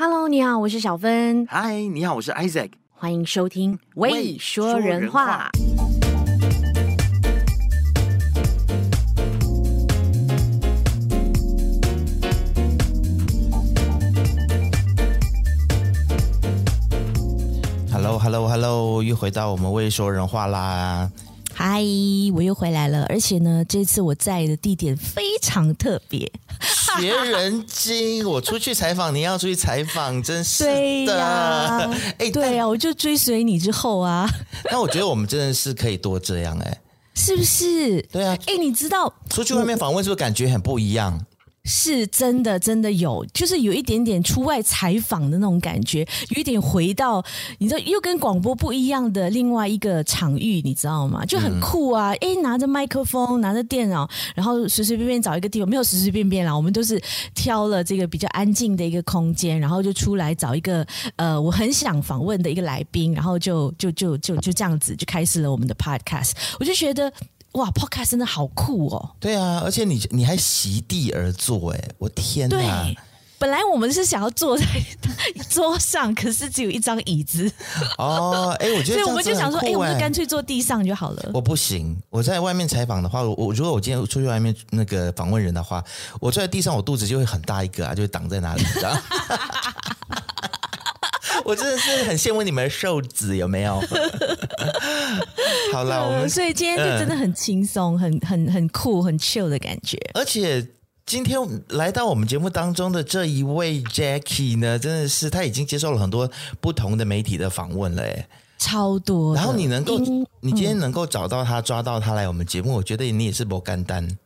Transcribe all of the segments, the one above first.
Hello，你好，我是小芬。嗨，你好，我是 Isaac。欢迎收听《未说人话》。Hello，Hello，Hello，又回到我们《未说人话》啦。嗨，我又回来了，而且呢，这次我在的地点非常特别。学人精，我出去采访，你要出去采访，真是的。对呀，哎，对呀，我就追随你之后啊。那我觉得我们真的是可以多这样，哎，是不是？对啊，哎，你知道出去外面访问是不是感觉很不一样？是真的，真的有，就是有一点点出外采访的那种感觉，有一点回到你知道，又跟广播不一样的另外一个场域，你知道吗？就很酷啊！哎、嗯，拿着麦克风，拿着电脑，然后随随便便找一个地方，没有随随便便啦，我们都是挑了这个比较安静的一个空间，然后就出来找一个呃，我很想访问的一个来宾，然后就就就就就这样子就开始了我们的 podcast，我就觉得。哇，Podcast 真的好酷哦！对啊，而且你你还席地而坐，哎，我天哪！对，本来我们是想要坐在桌上，可是只有一张椅子。哦，哎，我觉得，所以我们就想说，哎，我们就干脆坐地上就好了。我不行，我在外面采访的话，我我如果我今天出去外面那个访问人的话，我坐在地上，我肚子就会很大一个啊，就会挡在哪里，知道 我真的是很羡慕你们的瘦子，有没有？好了，我们、呃、所以今天就真的很轻松、嗯、很很很酷、很 chill 的感觉。而且今天来到我们节目当中的这一位 Jackie 呢，真的是他已经接受了很多不同的媒体的访问了，哎，超多。然后你能够，嗯、你今天能够找到他、抓到他来我们节目，我觉得你也是不干单。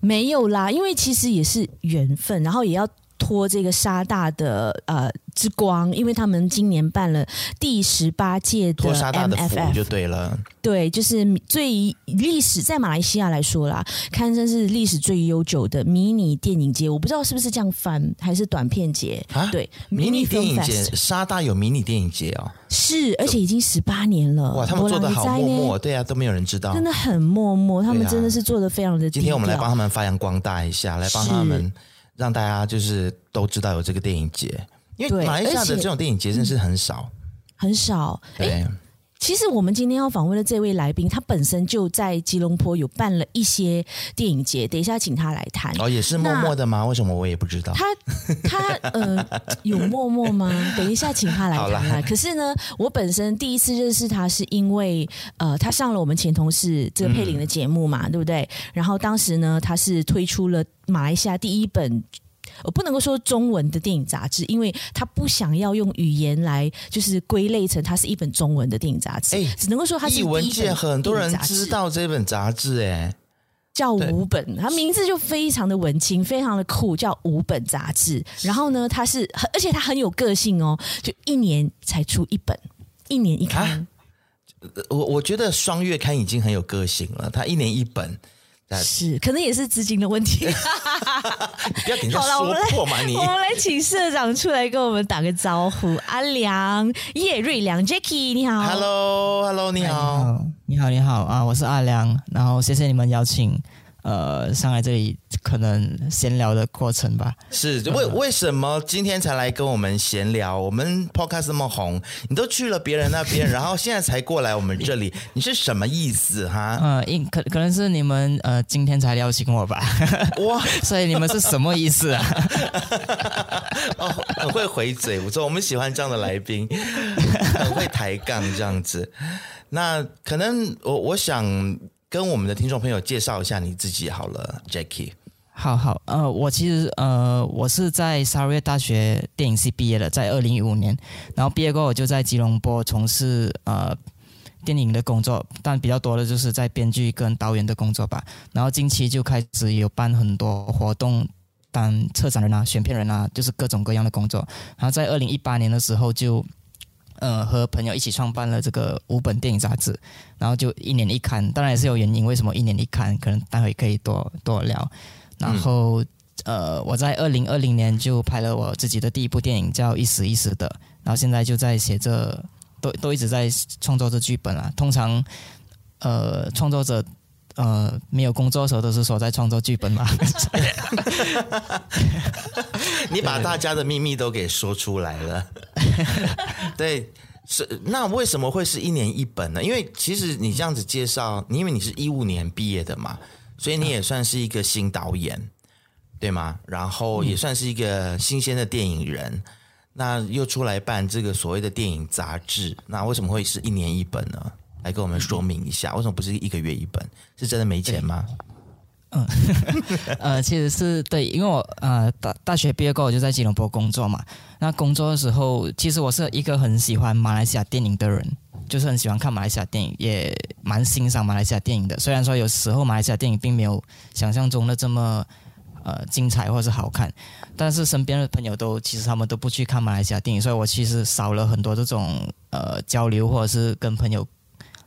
没有啦，因为其实也是缘分，然后也要。托这个沙大的呃之光，因为他们今年办了第十八届的 MFF 就对了，对，就是最历史在马来西亚来说啦，堪称是历史最悠久的迷你电影节。我不知道是不是这样翻，还是短片节啊？对，迷你电影节，沙大有迷你电影节哦，是，而且已经十八年了。哇，他们做的好默默，对啊，都没有人知道，真的很默默，他们真的是做的非常的。今天我们来帮他们发扬光大一下，来帮他们。让大家就是都知道有这个电影节，因为马来西亚的这种电影节真是很少，很少。对，其实我们今天要访问的这位来宾，他本身就在吉隆坡有办了一些电影节，等一下请他来谈。哦，也是默默的吗？为什么我也不知道？他他呃有默默吗？等一下请他来谈。啦可是呢，我本身第一次认识他是因为呃，他上了我们前同事这个佩玲的节目嘛，嗯、对不对？然后当时呢，他是推出了。马来西亚第一本，我不能够说中文的电影杂志，因为他不想要用语言来就是归类成它是一本中文的电影杂志，哎，只能够说它是。一文界很多人知道这本杂志，哎，叫五本，它名字就非常的文青，非常的酷，叫五本杂志。然后呢，它是，而且它很有个性哦，就一年才出一本，一年一刊。啊、我我觉得双月刊已经很有个性了，它一年一本。是，可能也是资金的问题。你 不要给人家说破嘛！你，我们来请社长出来跟我们打个招呼。阿良叶瑞良，Jackie，你好。Hello，Hello，你好，你好，你好啊！我是阿良，然后谢谢你们邀请。呃，上来这里可能闲聊的过程吧。是为为什么今天才来跟我们闲聊？我们 podcast 那么红，你都去了别人那边，然后现在才过来我们这里，你是什么意思哈？呃，应可可能是你们呃今天才邀请我吧？哇，所以你们是什么意思啊？哦，很会回嘴，不错，我们喜欢这样的来宾，很会抬杠这样子。那可能我我想。跟我们的听众朋友介绍一下你自己好了，Jackie。好好，呃，我其实呃，我是在沙瑞大学电影系毕业的，在二零一五年，然后毕业过后我就在吉隆坡从事呃电影的工作，但比较多的就是在编剧跟导演的工作吧。然后近期就开始有办很多活动，当策展人啊、选片人啊，就是各种各样的工作。然后在二零一八年的时候就。呃，和朋友一起创办了这个五本电影杂志，然后就一年一刊，当然也是有原因，为什么一年一刊？可能待会可以多多聊。然后，呃，我在二零二零年就拍了我自己的第一部电影，叫《一时一时的》，然后现在就在写着，都都一直在创作着剧本啊。通常，呃，创作者呃没有工作的时候都是说在创作剧本嘛。你把大家的秘密都给说出来了。对，是那为什么会是一年一本呢？因为其实你这样子介绍，你因为你是一五年毕业的嘛，所以你也算是一个新导演，对吗？然后也算是一个新鲜的电影人。那又出来办这个所谓的电影杂志，那为什么会是一年一本呢？来跟我们说明一下，为什么不是一个月一本？是真的没钱吗？嗯，呃，其实是对，因为我呃大大学毕业过后我就在吉隆坡工作嘛。那工作的时候，其实我是一个很喜欢马来西亚电影的人，就是很喜欢看马来西亚电影，也蛮欣赏马来西亚电影的。虽然说有时候马来西亚电影并没有想象中的这么。呃，精彩或者是好看，但是身边的朋友都其实他们都不去看马来西亚电影，所以我其实少了很多这种呃交流或者是跟朋友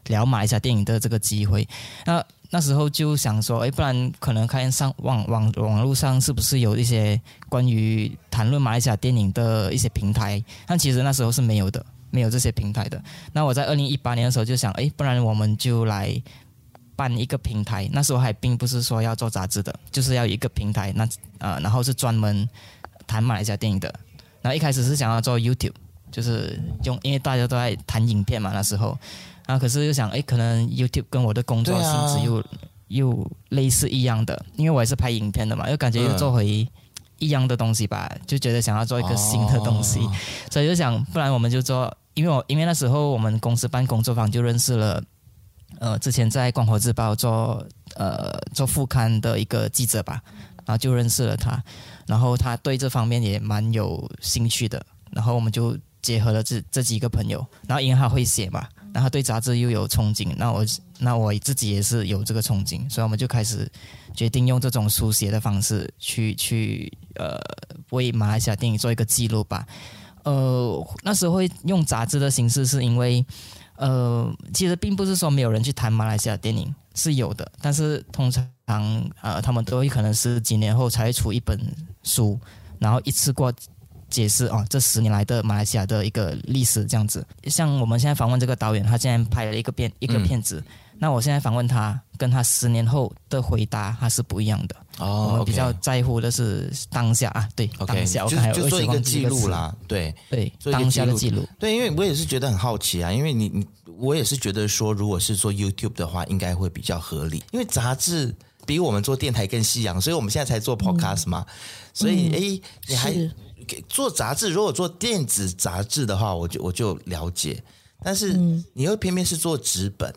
聊马来西亚电影的这个机会。那那时候就想说，哎，不然可能看上网网网络上是不是有一些关于谈论马来西亚电影的一些平台？但其实那时候是没有的，没有这些平台的。那我在二零一八年的时候就想，哎，不然我们就来。办一个平台，那时候还并不是说要做杂志的，就是要一个平台，那呃，然后是专门谈马来西亚电影的。然后一开始是想要做 YouTube，就是用，因为大家都在谈影片嘛，那时候，然后可是又想，哎，可能 YouTube 跟我的工作性质又、啊、又类似一样的，因为我也是拍影片的嘛，又感觉又做回一样的东西吧，就觉得想要做一个新的东西，哦、所以就想，不然我们就做，因为我因为那时候我们公司办工作坊就认识了。呃，之前在《光华日报》做呃做副刊的一个记者吧，然后就认识了他，然后他对这方面也蛮有兴趣的，然后我们就结合了这这几个朋友，然后因为他会写嘛，然后对杂志又有憧憬，那我那我自己也是有这个憧憬，所以我们就开始决定用这种书写的方式去去呃为马来西亚电影做一个记录吧。呃，那时候会用杂志的形式是因为。呃，其实并不是说没有人去谈马来西亚电影，是有的，但是通常呃，他们都会可能是几年后才会出一本书，然后一次过解释哦，这十年来的马来西亚的一个历史这样子。像我们现在访问这个导演，他现在拍了一个片一个片子，嗯、那我现在访问他，跟他十年后的回答他是不一样的。哦，我们比较在乎的是当下啊，对，okay, 当下，就就做一个记录啦，对。对，当下的记录，对，因为我也是觉得很好奇啊，因为你你我也是觉得说，如果是做 YouTube 的话，应该会比较合理，因为杂志比我们做电台更夕阳，所以我们现在才做 Podcast 嘛，嗯、所以哎、嗯，你还做杂志，如果做电子杂志的话，我就我就了解，但是你又偏偏是做纸本。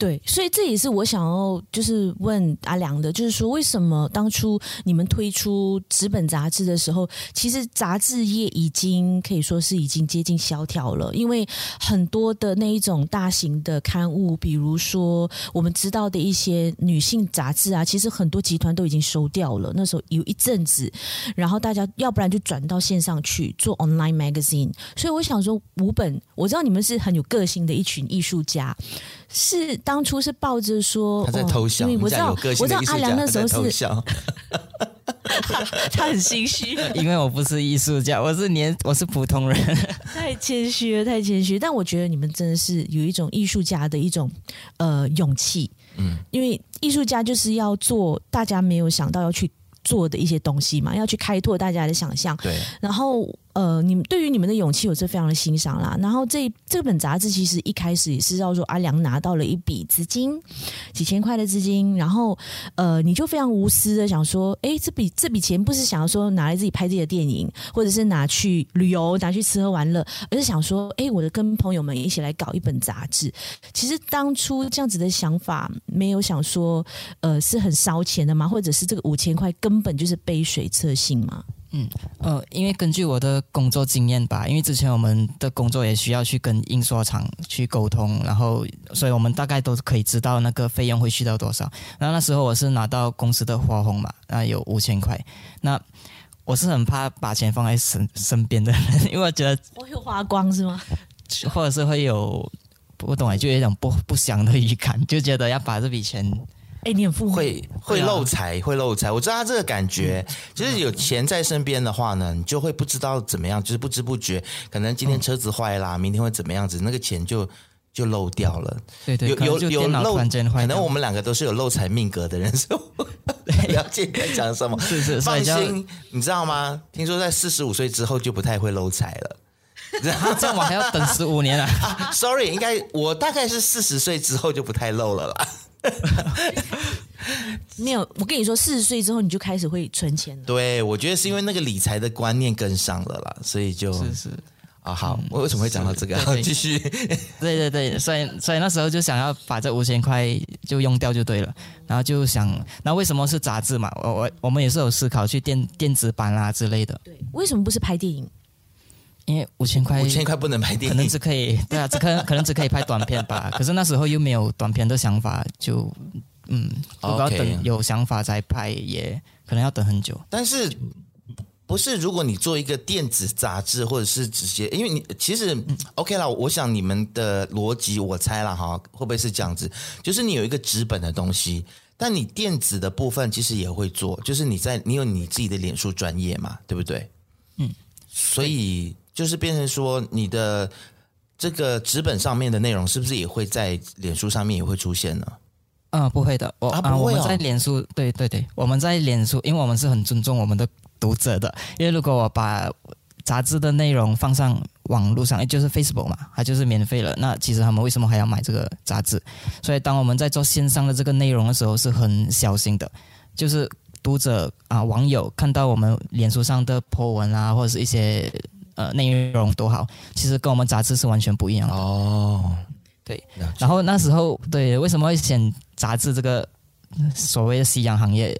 对，所以这也是我想要就是问阿良的，就是说为什么当初你们推出纸本杂志的时候，其实杂志业已经可以说是已经接近萧条了，因为很多的那一种大型的刊物，比如说我们知道的一些女性杂志啊，其实很多集团都已经收掉了。那时候有一阵子，然后大家要不然就转到线上去做 online magazine。所以我想说，五本我知道你们是很有个性的一群艺术家。是当初是抱着说他在偷笑，因为我知道我知道阿良那时候是，他很心虚，因为我不是艺术家，我是年我是普通人，太谦虚了，太谦虚。但我觉得你们真的是有一种艺术家的一种呃勇气，嗯，因为艺术家就是要做大家没有想到要去做的一些东西嘛，要去开拓大家的想象，对，然后。呃，你们对于你们的勇气，我是非常的欣赏啦。然后这这本杂志其实一开始也是要说阿良拿到了一笔资金，几千块的资金，然后呃，你就非常无私的想说，哎，这笔这笔钱不是想要说拿来自己拍自己的电影，或者是拿去旅游，拿去吃喝玩乐，而是想说，哎，我的跟朋友们一起来搞一本杂志。其实当初这样子的想法，没有想说，呃，是很烧钱的吗？或者是这个五千块根本就是杯水车薪吗？嗯，呃，因为根据我的工作经验吧，因为之前我们的工作也需要去跟印刷厂去沟通，然后，所以我们大概都可以知道那个费用会去到多少。然后那时候我是拿到公司的花红嘛，那有五千块。那我是很怕把钱放在身身边的人，因为我觉得我会花光是吗？或者是会有不懂哎，就有一种不不祥的预感，就觉得要把这笔钱。哎，你很富会会漏财，会漏财。我知道他这个感觉，就是有钱在身边的话呢，你就会不知道怎么样，就是不知不觉，可能今天车子坏啦，明天会怎么样子，那个钱就就漏掉了。对对，有有有漏，可能我们两个都是有漏财命格的人，所以我了解你在讲什么。是 是，放心，你知道吗？听说在四十五岁之后就不太会漏财了。这样我还要等十五年啊，啊？Sorry，应该我大概是四十岁之后就不太漏了啦。没有，我跟你说，四十岁之后你就开始会存钱了。对，我觉得是因为那个理财的观念跟上了啦，所以就是是啊，好，嗯、我为什么会讲到这个？继续，对对对，所以所以那时候就想要把这五千块就用掉就对了，然后就想，那为什么是杂志嘛？我我我们也是有思考去电电子版啊之类的。对，为什么不是拍电影？因为五千块，五千块不能拍电影，可能只可以对啊，只可可能只可以拍短片吧。可是那时候又没有短片的想法，就嗯，如果要等有想法再拍，也可能要等很久。但是不是？如果你做一个电子杂志，或者是直接，因为你其实、嗯、OK 啦，我想你们的逻辑，我猜了哈，会不会是这样子？就是你有一个纸本的东西，但你电子的部分其实也会做，就是你在你有你自己的脸书专业嘛，对不对？嗯，所以。就是变成说，你的这个纸本上面的内容是不是也会在脸书上面也会出现呢？啊、呃，不会的，我啊，不会哦、我们在脸书，对对对，我们在脸书，因为我们是很尊重我们的读者的。因为如果我把杂志的内容放上网络上，也就是 Facebook 嘛，它就是免费了。那其实他们为什么还要买这个杂志？所以当我们在做线上的这个内容的时候，是很小心的。就是读者啊，网友看到我们脸书上的 po 文啊，或者是一些。呃，内容多好，其实跟我们杂志是完全不一样的哦。对，然后那时候对，为什么会选杂志这个所谓的夕阳行业？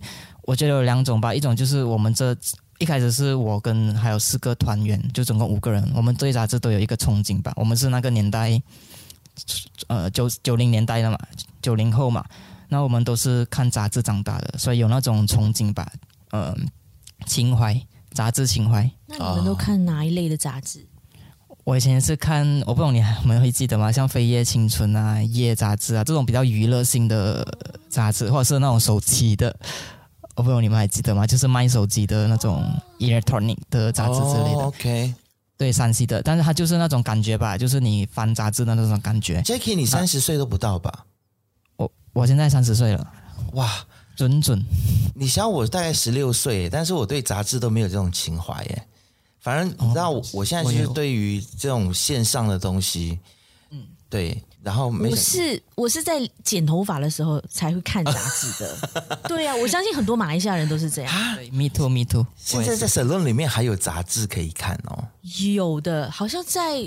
我觉得有两种吧，一种就是我们这一开始是我跟还有四个团员，就总共五个人，我们对杂志都有一个憧憬吧。我们是那个年代，呃，九九零年代的嘛，九零后嘛，那我们都是看杂志长大的，所以有那种憧憬吧，嗯、呃，情怀。杂志情怀，那你们都看哪一类的杂志？我以前是看，我不懂你们会记得吗？像《飞跃青春》啊，《夜》杂志啊，这种比较娱乐性的杂志，或者是那种手机的，我不懂你们还记得吗？就是卖手机的那种 electronic 的杂志之类的。Oh, OK，对，山西的，但是它就是那种感觉吧，就是你翻杂志的那种感觉。Jackie，你三十岁都不到吧？我我现在三十岁了，哇！准准，你想我大概十六岁，但是我对杂志都没有这种情怀耶。反正你知道，我现在就是对于这种线上的东西，嗯，对。然后没我是我是在剪头发的时候才会看杂志的。对呀、啊，我相信很多马来西亚人都是这样。Me too, me too。现在在 salon 里面还有杂志可以看哦。有的，好像在。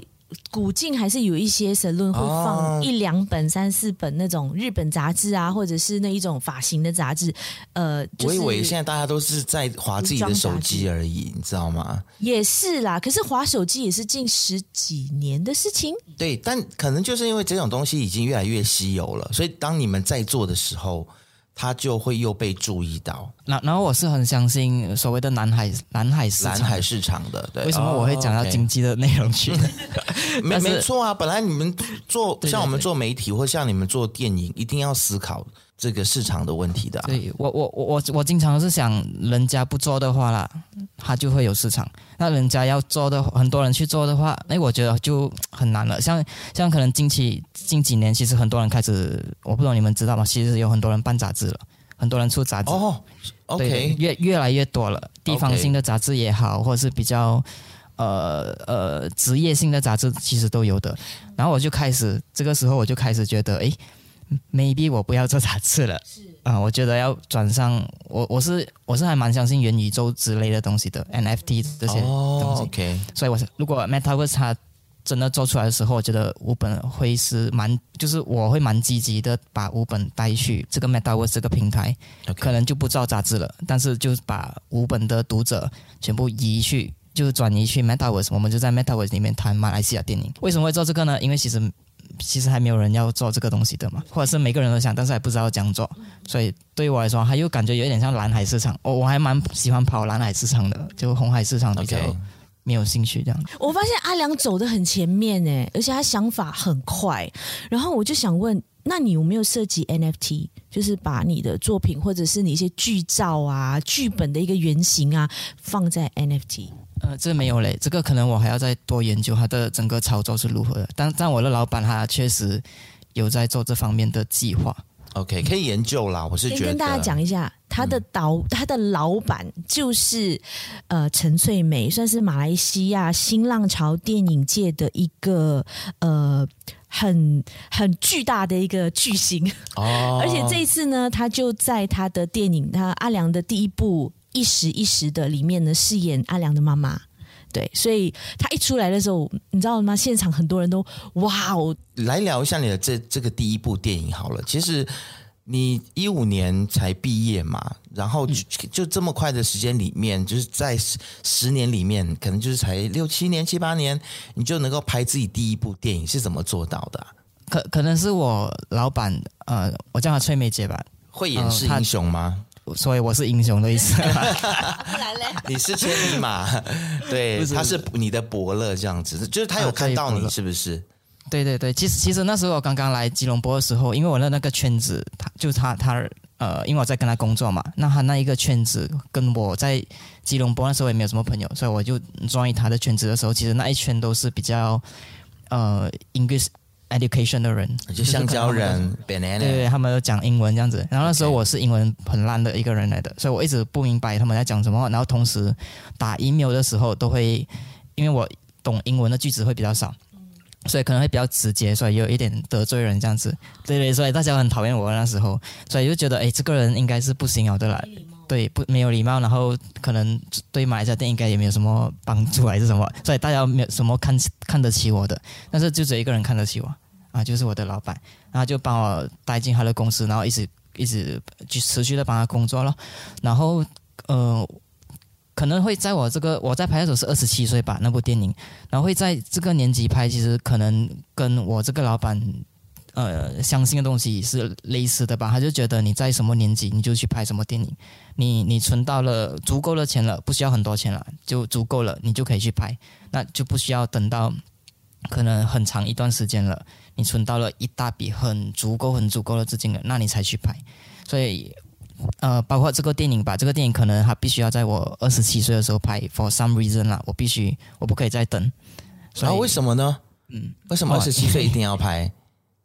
古晋还是有一些 salon 会放一两本、三四本那种日本杂志啊，或者是那一种发型的杂志。呃，就是、我以为现在大家都是在划自己的手机而已，你知道吗？也是啦，可是划手机也是近十几年的事情。对，但可能就是因为这种东西已经越来越稀有了，所以当你们在做的时候。它就会又被注意到。那然后我是很相信所谓的南海南海市场南海市场的。对，为什么我会讲到经济的内容去？没没错啊，本来你们做像我们做媒体，或像你们做电影，一定要思考这个市场的问题的、啊。对，我我我我我经常是想，人家不做的话啦，他就会有市场。那人家要做的，很多人去做的话，那我觉得就很难了。像像可能近期近几年，其实很多人开始，我不知道你们知道吗？其实有很多人办杂志了，很多人出杂志哦。OK，对，越越来越多了，地方性的杂志也好，okay. 或者是比较呃呃职业性的杂志，其实都有的。然后我就开始，这个时候我就开始觉得，哎，maybe 我不要做杂志了。啊、呃，我觉得要转上我，我是我是还蛮相信元宇宙之类的东西的，NFT 这些东西。Oh, OK，所以我是如果 Metaverse 它真的做出来的时候，我觉得五本会是蛮，就是我会蛮积极的把五本带去这个 Metaverse 这个平台，okay. 可能就不造杂志了，但是就把五本的读者全部移去，就是转移去 Metaverse，我们就在 Metaverse 里面谈马来西亚电影。为什么会做这个呢？因为其实。其实还没有人要做这个东西的嘛，或者是每个人都想，但是还不知道怎样做，所以对于我来说，还又感觉有点像蓝海市场。我我还蛮喜欢跑蓝海市场的，就红海市场比较没有兴趣这样。我发现阿良走的很前面诶，而且他想法很快。然后我就想问，那你有没有涉及 NFT？就是把你的作品或者是你一些剧照啊、剧本的一个原型啊，放在 NFT？呃，这没有嘞，这个可能我还要再多研究它的整个操作是如何的。但但我的老板他确实有在做这方面的计划。OK，可以研究啦。我是觉得跟大家讲一下，他的导、嗯、他的老板就是呃陈翠梅，算是马来西亚新浪潮电影界的一个呃很很巨大的一个巨星哦。而且这一次呢，他就在他的电影他阿良的第一部《一时一时的》里面呢饰演阿良的妈妈。对，所以他一出来的时候，你知道吗？现场很多人都哇哦！来聊一下你的这这个第一部电影好了。其实你一五年才毕业嘛，然后就，就这么快的时间里面，就是在十年里面，可能就是才六七年、七八年，你就能够拍自己第一部电影，是怎么做到的啊？可可能是我老板，呃，我叫他翠梅姐吧，会演是英雄吗？呃所以我是英雄的意思。你是千里马，对，他是你的伯乐这样子，就是他有看到你是不是？对对对，其实其实那时候我刚刚来吉隆坡的时候，因为我的那个圈子，他就是他他呃，因为我在跟他工作嘛，那他那一个圈子跟我在吉隆坡那时候也没有什么朋友，所以我就 join 他的圈子的时候，其实那一圈都是比较呃 English。Education 的人，就香蕉人，banana，对对，他们都讲英文这样子。然后那时候我是英文很烂的一个人来的，Okay. 所以我一直不明白他们在讲什么。然后同时打 email 的时候都会，因为我懂英文的句子会比较少，所以可能会比较直接，所以有一点得罪人这样子。对对，所以大家很讨厌我那时候，所以就觉得哎，这个人应该是不行，的来，对，不没有礼貌，然后可能对马来西亚电影应该也没有什么帮助还是什么，所以大家没有什么看看得起我的，但是就只有一个人看得起我。啊，就是我的老板，然后就把我带进他的公司，然后一直一直就持续的帮他工作了。然后呃，可能会在我这个我在拍的时候是二十七岁吧，那部电影，然后会在这个年纪拍，其实可能跟我这个老板呃相信的东西是类似的吧。他就觉得你在什么年纪你就去拍什么电影，你你存到了足够的钱了，不需要很多钱了，就足够了，你就可以去拍，那就不需要等到可能很长一段时间了。你存到了一大笔很足够、很足够的资金了，那你才去拍。所以，呃，包括这个电影吧，这个电影可能它必须要在我二十七岁的时候拍，for some reason 啦，我必须，我不可以再等。然后，啊，为什么呢？嗯，为什么二十七岁一定要拍？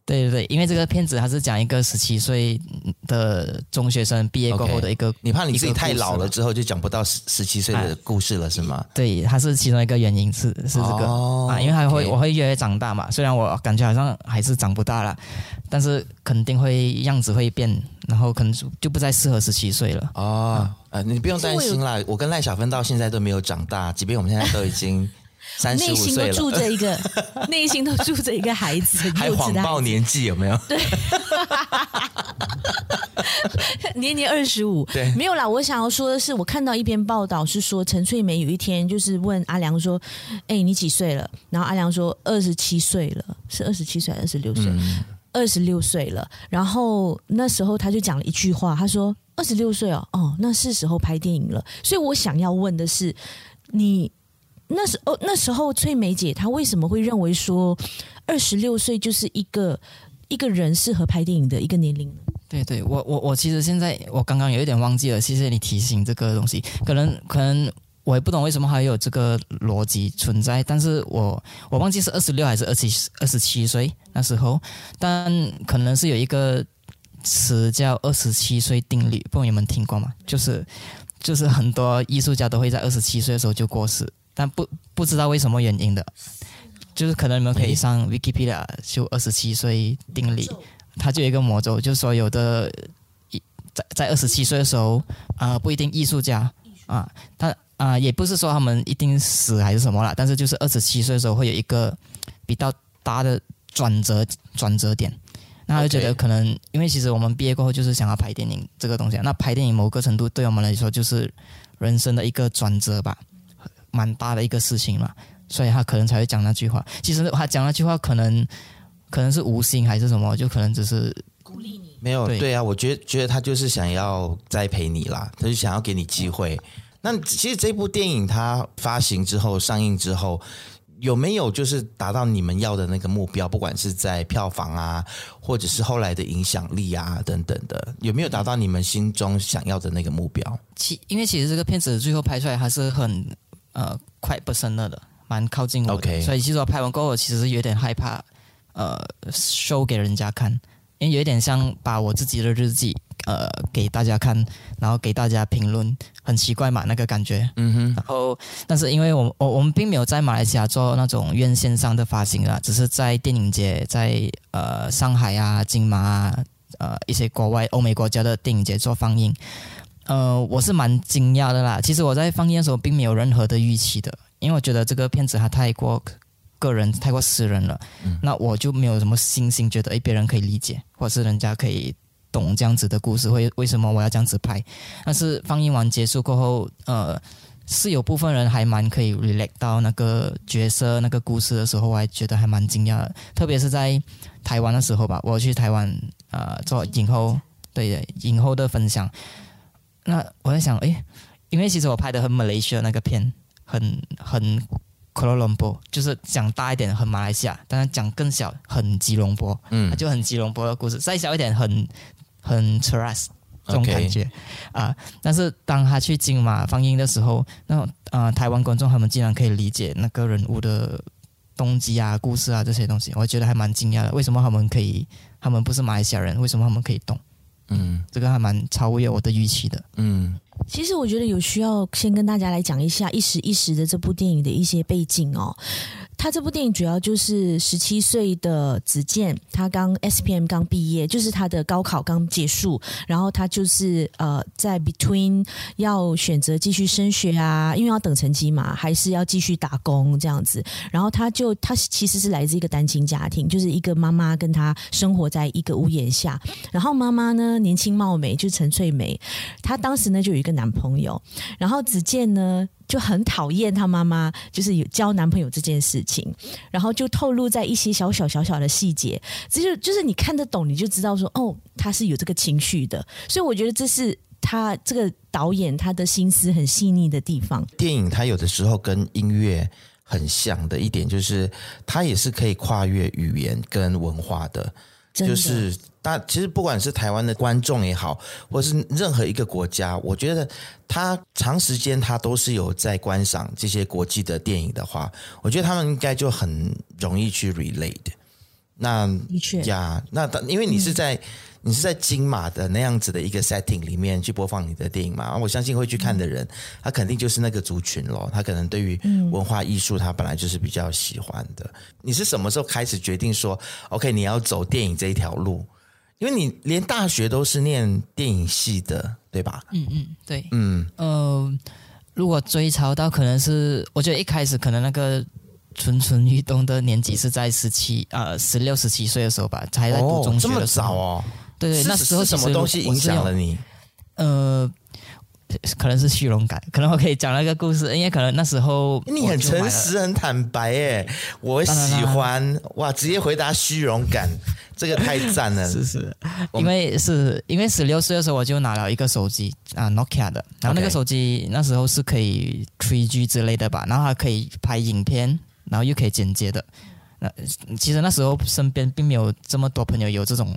对对对，因为这个片子它是讲一个十七岁的中学生毕业过后的一个，okay, 你怕你自己太老了之后就讲不到十十七岁的故事了，啊、是吗？对，它是其中一个原因是是这个、哦、啊，因为还会、okay. 我会越来越长大嘛，虽然我感觉好像还是长不大了，但是肯定会样子会变，然后可能就不再适合十七岁了。哦，啊，你不用担心啦，我跟赖小芬到现在都没有长大，即便我们现在都已经。内心都住着一个，内心都住着一个孩子，还谎报年纪有没有？对，年年二十五，对，没有啦。我想要说的是，我看到一篇报道是说，陈翠梅有一天就是问阿良说：“哎、欸，你几岁了？”然后阿良说：“二十七岁了，是二十七岁还是二十六岁？二十六岁了。”然后那时候他就讲了一句话，他说：“二十六岁哦，哦，那是时候拍电影了。”所以我想要问的是，你。那时候，那时候翠梅姐她为什么会认为说二十六岁就是一个一个人适合拍电影的一个年龄呢？对对，我我我其实现在我刚刚有一点忘记了，谢谢你提醒这个东西。可能可能我也不懂为什么还有这个逻辑存在，但是我我忘记是二十六还是二七二十七岁那时候，但可能是有一个词叫二十七岁定律，不知道你们听过吗？就是就是很多艺术家都会在二十七岁的时候就过世。但不不知道为什么原因的，就是可能你们可以上 Wikipedia 就二十七岁定理，它就有一个魔咒，就是说有的在在二十七岁的时候啊、呃，不一定艺术家啊，他啊、呃、也不是说他们一定死还是什么啦，但是就是二十七岁的时候会有一个比较大的转折转折点，那他就觉得可能因为其实我们毕业过后就是想要拍电影这个东西，那拍电影某个程度对我们来说就是人生的一个转折吧。蛮大的一个事情嘛，所以他可能才会讲那句话。其实他讲那句话可能可能是无心还是什么，就可能只是鼓励你。没有，对啊，我觉得觉得他就是想要栽培你啦，他就想要给你机会。那其实这部电影它发行之后上映之后，有没有就是达到你们要的那个目标？不管是在票房啊，或者是后来的影响力啊等等的，有没有达到你们心中想要的那个目标？其因为其实这个片子最后拍出来还是很呃快不生了的，蛮靠近我的.所以其实我拍完过后，其实是有点害怕，呃，show 给人家看，因为有一点像把我自己的日记。呃，给大家看，然后给大家评论，很奇怪嘛，那个感觉。嗯哼。然后，但是因为我我我们并没有在马来西亚做那种院线上的发行啊，只是在电影节，在呃上海啊、金马啊、呃一些国外欧美国家的电影节做放映。呃，我是蛮惊讶的啦。其实我在放映的时候并没有任何的预期的，因为我觉得这个片子它太过个人、太过私人了。嗯。那我就没有什么信心，觉得诶别人可以理解，或者是人家可以。懂这样子的故事，会为什么我要这样子拍？但是放映完结束过后，呃，是有部分人还蛮可以 relate 到那个角色、那个故事的时候，我还觉得还蛮惊讶的。特别是在台湾的时候吧，我去台湾呃做影后，对影后的分享。那我在想，诶，因为其实我拍的很马来西亚那个片，很很 Kuala Lumpur，就是讲大一点很马来西亚，但是讲更小很吉隆坡，嗯，就很吉隆坡的故事，再小一点很。很 trust 这种感觉啊、呃，但是当他去金马放映的时候，那啊、呃，台湾观众他们竟然可以理解那个人物的动机啊、故事啊这些东西，我觉得还蛮惊讶的。为什么他们可以？他们不是马来西亚人，为什么他们可以懂？嗯，这个还蛮超越我的预期的。嗯，其实我觉得有需要先跟大家来讲一下一时一时的这部电影的一些背景哦。他这部电影主要就是十七岁的子健，他刚 SPM 刚毕业，就是他的高考刚结束，然后他就是呃在 between 要选择继续升学啊，因为要等成绩嘛，还是要继续打工这样子。然后他就他其实是来自一个单亲家庭，就是一个妈妈跟他生活在一个屋檐下，然后妈妈呢年轻貌美，就是陈翠梅，她当时呢就有一个男朋友，然后子健呢。就很讨厌她妈妈，就是有交男朋友这件事情，然后就透露在一些小小小小的细节，这就就是你看得懂，你就知道说，哦，他是有这个情绪的，所以我觉得这是他这个导演他的心思很细腻的地方。电影它有的时候跟音乐很像的一点，就是它也是可以跨越语言跟文化的。就是大，其实不管是台湾的观众也好，或是任何一个国家，我觉得他长时间他都是有在观赏这些国际的电影的话，我觉得他们应该就很容易去 relate。那的确呀，那因为你是在。嗯你是在金马的那样子的一个 setting 里面去播放你的电影嘛？我相信会去看的人，他肯定就是那个族群咯。他可能对于文化艺术，他本来就是比较喜欢的。你是什么时候开始决定说，OK，你要走电影这一条路？因为你连大学都是念电影系的，对吧？嗯嗯，对，嗯呃，如果追潮到，可能是我觉得一开始可能那个蠢蠢欲动的年纪是在十七呃十六十七岁的时候吧，才在读中学的时候。哦，这么早哦。对对，那时候什么东西影响了你？呃，可能是虚荣感，可能我可以讲那个故事，因为可能那时候你很诚实、很坦白，耶，我喜欢哇！直接回答虚荣感，这个太赞了。是 是，因为是因为十六岁的时候我就拿了一个手机啊，Nokia 的，然后那个手机那时候是可以吹 G 之类的吧，然后还可以拍影片，然后又可以剪接的。那其实那时候身边并没有这么多朋友有这种。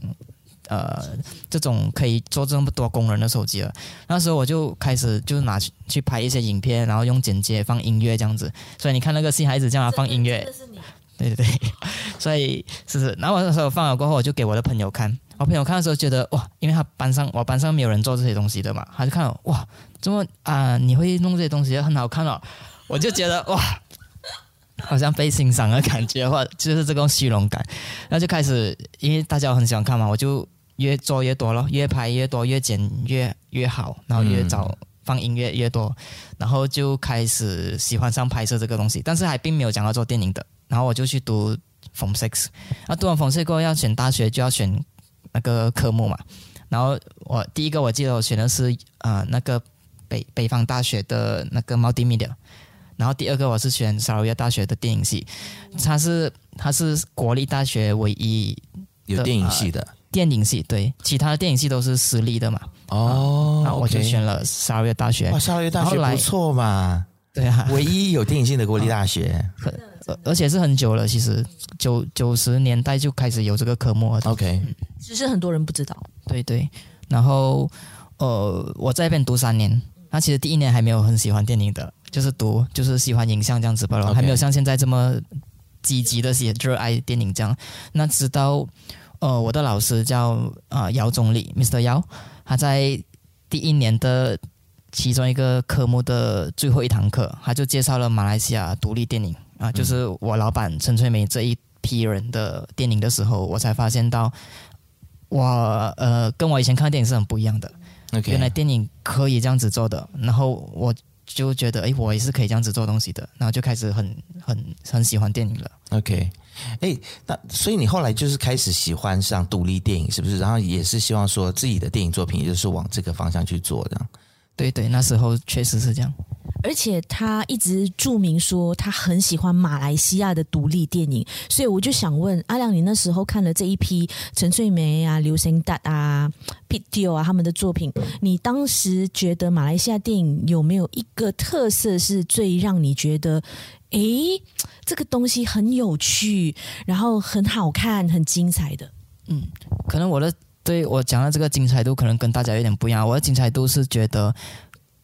呃，这种可以做这么多功能的手机了。那时候我就开始就拿去去拍一些影片，然后用剪接放音乐这样子。所以你看那个新孩子这样放音乐，对对对，所以是不是。然后我那时候放了过后，我就给我的朋友看。我朋友看的时候觉得哇，因为他班上我班上没有人做这些东西的嘛，他就看哇，这么啊，你会弄这些东西很好看哦。我就觉得哇，好像被欣赏的感觉，或就是这种虚荣感。然后就开始，因为大家很喜欢看嘛，我就。越做越多了，越拍越多，越剪越越好，然后越早放音乐越多，然后就开始喜欢上拍摄这个东西，但是还并没有讲到做电影的。然后我就去读 Form Six，那，读完 Form Six 过后要选大学就要选那个科目嘛。然后我第一个我记得我选的是啊、呃、那个北北方大学的那个 Multimedia，然后第二个我是选沙劳越大学的电影系，它是它是国立大学唯一有电影系的。呃电影系对，其他的电影系都是私立的嘛。哦，那我就选了沙劳越大学。哇，沙劳越大学不错嘛。对啊，唯一有电影系的国立大学。可而而且是很久了，其实九九十年代就开始有这个科目了。OK，只是很多人不知道。对对，然后呃，我在那边读三年，那其实第一年还没有很喜欢电影的，就是读就是喜欢影像这样子罢了，还没有像现在这么积极的写热爱电影这样。那直到呃，我的老师叫啊、呃、姚总理，Mr. 姚，他在第一年的。其中一个科目的最后一堂课，他就介绍了马来西亚独立电影啊，就是我老板陈翠梅这一批人的电影的时候，我才发现到，我呃跟我以前看的电影是很不一样的。原来电影可以这样子做的，然后我就觉得，哎，我也是可以这样子做东西的，然后就开始很很很喜欢电影了。OK，哎，那所以你后来就是开始喜欢上独立电影，是不是？然后也是希望说自己的电影作品，也就是往这个方向去做的。对对，那时候确实是这样。而且他一直注明说他很喜欢马来西亚的独立电影，所以我就想问阿亮，你那时候看了这一批陈翠梅啊、刘星达啊、Pitio 啊他们的作品，你当时觉得马来西亚电影有没有一个特色是最让你觉得，诶，这个东西很有趣，然后很好看、很精彩的？嗯，可能我的。对我讲的这个精彩度可能跟大家有点不一样。我的精彩度是觉得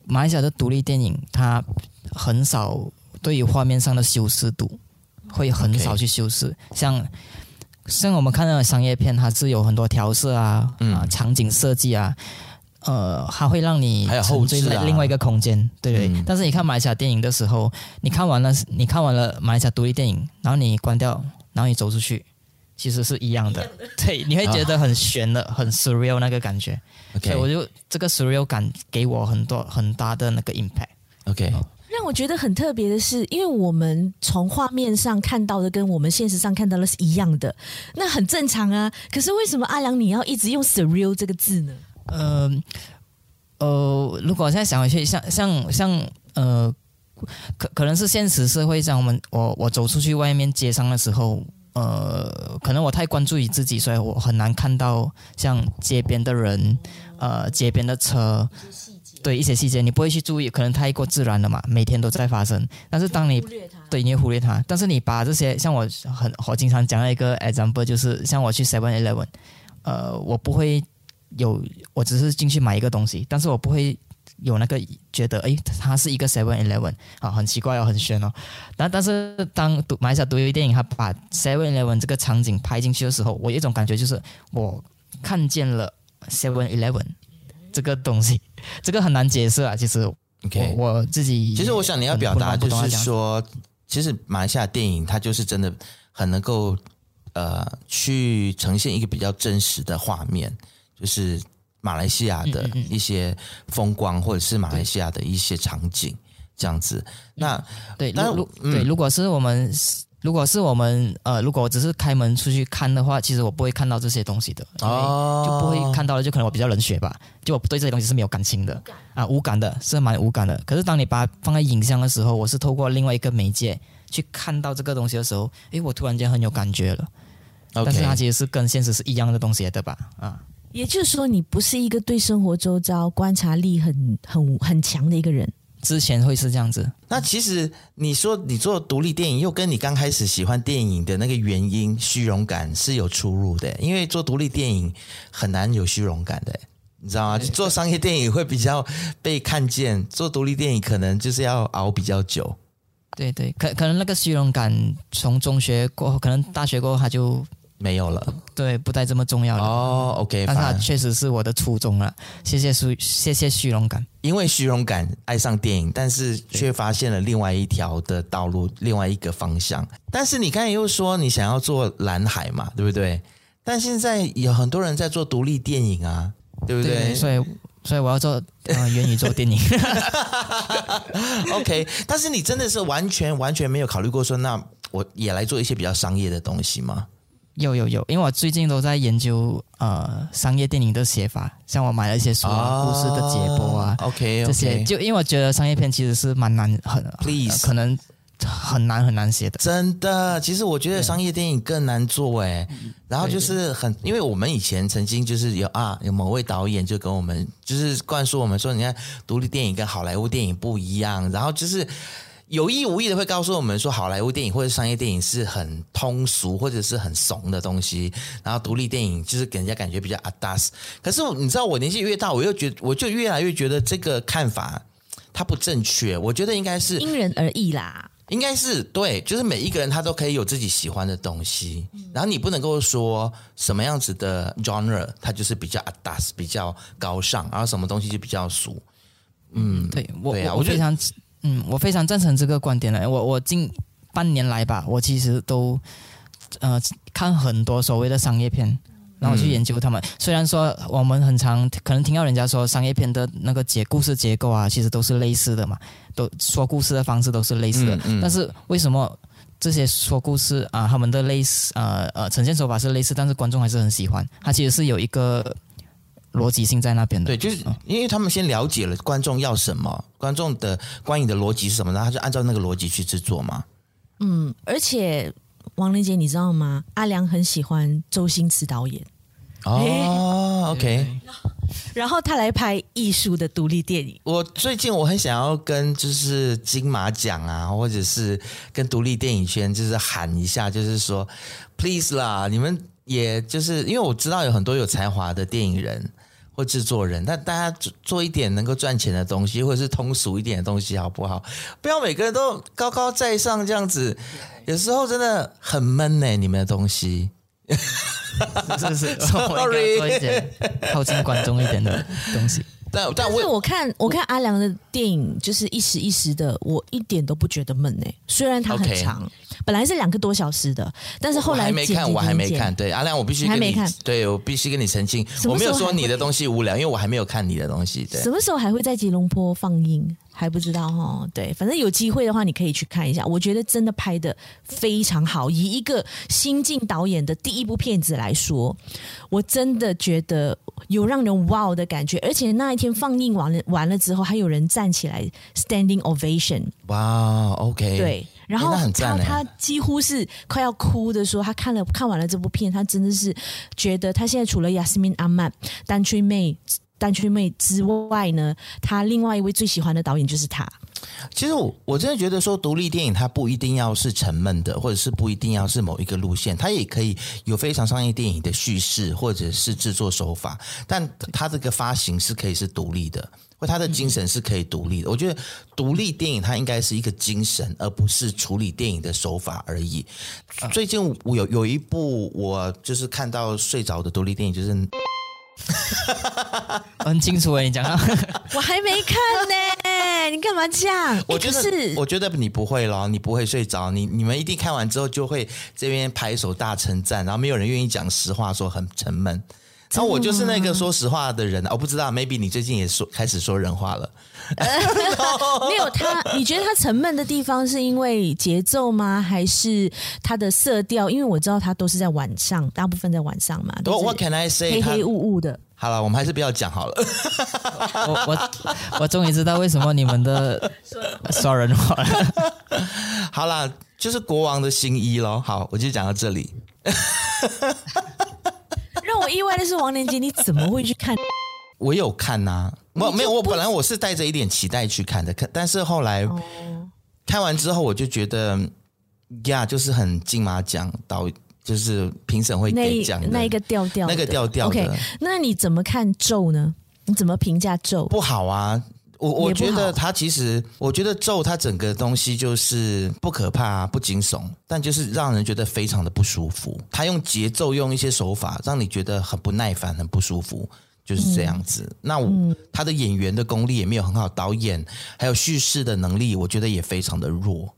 马来西亚的独立电影，它很少对于画面上的修饰度会很少去修饰。像像我们看到的商业片，它是有很多调色啊，嗯、啊场景设计啊，呃，它会让你还有后制啊，另外一个空间，对对。嗯、但是你看马来西亚电影的时候，你看完了，你看完了马来西亚独立电影，然后你关掉，然后你走出去。其实是一样的，对，你会觉得很悬的，很 surreal 那个感觉。OK，所以我就这个 surreal 感给我很多很大的那个 impact。OK，让我觉得很特别的是，因为我们从画面上看到的跟我们现实上看到的是一样的，那很正常啊。可是为什么阿良你要一直用 surreal 这个字呢？呃呃，如果我现在想回去，像像像呃，可可能是现实社会上，我们我我走出去外面街上的时候。呃，可能我太关注于自己，所以我很难看到像街边的人，呃，街边的车，对一些细节你不会去注意，可能太过自然了嘛，每天都在发生。但是当你对你忽略它，但是你把这些像我很我经常讲的一个 example 就是像我去 Seven Eleven，呃，我不会有，我只是进去买一个东西，但是我不会。有那个觉得，诶，它是一个 Seven Eleven 啊，很奇怪哦，很炫哦。但但是当独马来西亚独立电影，它把 Seven Eleven 这个场景拍进去的时候，我有一种感觉就是我看见了 Seven Eleven 这个东西，这个很难解释啊。其实，OK，我自己其实我想你要表达就是说，其实马来西亚电影它就是真的很能够呃去呈现一个比较真实的画面，就是。马来西亚的一些风光，或者是马来西亚的一些场景，这样子。那对，那如对，如果是我们，如果是我们，呃，如果我只是开门出去看的话，其实我不会看到这些东西的，哦，就不会看到了。就可能我比较冷血吧，就我对这些东西是没有感情的啊，无感的，是蛮无感的。可是当你把它放在影像的时候，我是透过另外一个媒介去看到这个东西的时候，诶，我突然间很有感觉了。但是它其实是跟现实是一样的东西，对吧？啊。也就是说，你不是一个对生活周遭观察力很很很强的一个人。之前会是这样子。那其实你说你做独立电影，又跟你刚开始喜欢电影的那个原因虚荣感是有出入的。因为做独立电影很难有虚荣感的，你知道吗？做商业电影会比较被看见，做独立电影可能就是要熬比较久。对对，可可能那个虚荣感从中学过后，可能大学过后他就。没有了，对，不再这么重要了。哦，OK，但它确实是我的初衷了。谢谢虚，谢谢虚荣感。因为虚荣感爱上电影，但是却发现了另外一条的道路，另外一个方向。但是你刚才又说你想要做蓝海嘛，对不对？但现在有很多人在做独立电影啊，对不对？对，所以，所以我要做呃元宇宙电影。OK，但是你真的是完全完全没有考虑过说，那我也来做一些比较商业的东西吗？有有有，因为我最近都在研究呃商业电影的写法，像我买了一些书啊，故事的解剖啊，OK，这些就因为我觉得商业片其实是蛮难很，Please，可能很难很难写的。真的，其实我觉得商业电影更难做哎。然后就是很，因为我们以前曾经就是有啊，有某位导演就跟我们就是灌输我们说，你看独立电影跟好莱坞电影不一样，然后就是。有意无意的会告诉我们说，好莱坞电影或者商业电影是很通俗或者是很怂的东西，然后独立电影就是给人家感觉比较阿达斯。可是你知道，我年纪越大，我又觉我就越来越觉得这个看法它不正确。我觉得应该是因人而异啦，应该是对，就是每一个人他都可以有自己喜欢的东西，然后你不能够说什么样子的 genre 它就是比较 adas，比较高尚，然后什么东西就比较俗。嗯，对我对啊，我非常。嗯，我非常赞成这个观点了。我我近半年来吧，我其实都呃看很多所谓的商业片，然后去研究他们。嗯、虽然说我们很常可能听到人家说商业片的那个结故事结构啊，其实都是类似的嘛，都说故事的方式都是类似的。嗯嗯、但是为什么这些说故事啊，他们的类似呃呃呈现手法是类似，但是观众还是很喜欢？它其实是有一个。逻辑性在那边的，对，就是因为他们先了解了观众要什么，观众的观影的逻辑是什么，然后他就按照那个逻辑去制作嘛。嗯，而且王林杰，你知道吗？阿良很喜欢周星驰导演。哦，OK。然后他来拍艺术的独立电影。我最近我很想要跟就是金马奖啊，或者是跟独立电影圈就是喊一下，就是说，please 啦，你们也就是因为我知道有很多有才华的电影人。或制作人，但大家做做一点能够赚钱的东西，或者是通俗一点的东西，好不好？不要每个人都高高在上这样子，有时候真的很闷呢。你们的东西，是不是？Sorry，做一点靠近观众一点的东西。但但是我看我看阿良的电影，就是一时一时的，我一点都不觉得闷诶。虽然它很长，Okay. 本来是两个多小时的，但是后来还没看，我还没看。对，阿亮，我必须还没看，对我必须跟你澄清，我没有说你的东西无聊，因为我还没有看你的东西。对，什么时候还会在吉隆坡放映？还不知道哈，对，反正有机会的话，你可以去看一下。我觉得真的拍的非常好。以一个新晋导演的第一部片子来说，我真的觉得有让人哇的感觉。而且那一天放映完了完了之后，还有人站起来 standing ovation。哇，OK，对，然后他他几乎是快要哭的说，他看了看完了这部片，他真的是觉得他现在除了 Yasmin Ahmad、丹翠妹。单曲妹之外呢，他另外一位最喜欢的导演就是他。其实我我真的觉得说，独立电影它不一定要是沉闷的，或者是不一定要是某一个路线，它也可以有非常商业电影的叙事或者是制作手法，但它这个发行是可以是独立的，或他的精神是可以独立的。嗯、我觉得独立电影它应该是一个精神，而不是处理电影的手法而已。最近我有有一部我就是看到睡着的独立电影，就是。很清楚诶，你讲到 我还没看呢，你干嘛这样？我觉得是，我觉得你不会咯，你不会睡着，你你们一定看完之后就会这边拍手大称赞，然后没有人愿意讲实话，说很沉闷。然后我就是那个说实话的人，我不知道，maybe 你最近也说开始说人话了。没有他，你觉得他沉闷的地方是因为节奏吗？还是他的色调？因为我知道他都是在晚上，大部分在晚上嘛。What can I say？黑黑雾雾的。好了，我们还是不要讲好了。我我我终于知道为什么你们的 说人话了。好了，就是国王的新衣喽。好，我就讲到这里。让我意外的是，王连杰，你怎么会去看？我有看呐、啊，我没有，我本来我是带着一点期待去看的，可但是后来、哦、看完之后，我就觉得呀，就是很金马奖导，就是评审会给奖的那一个调调，那个调调。OK，那你怎么看咒呢？你怎么评价咒？不好啊，我我觉得他其实，我觉得咒他整个东西就是不可怕、不惊悚，但就是让人觉得非常的不舒服。他用节奏，用一些手法，让你觉得很不耐烦、很不舒服。就是这样子。嗯、那我、嗯、他的演员的功力也没有很好，导演还有叙事的能力，我觉得也非常的弱。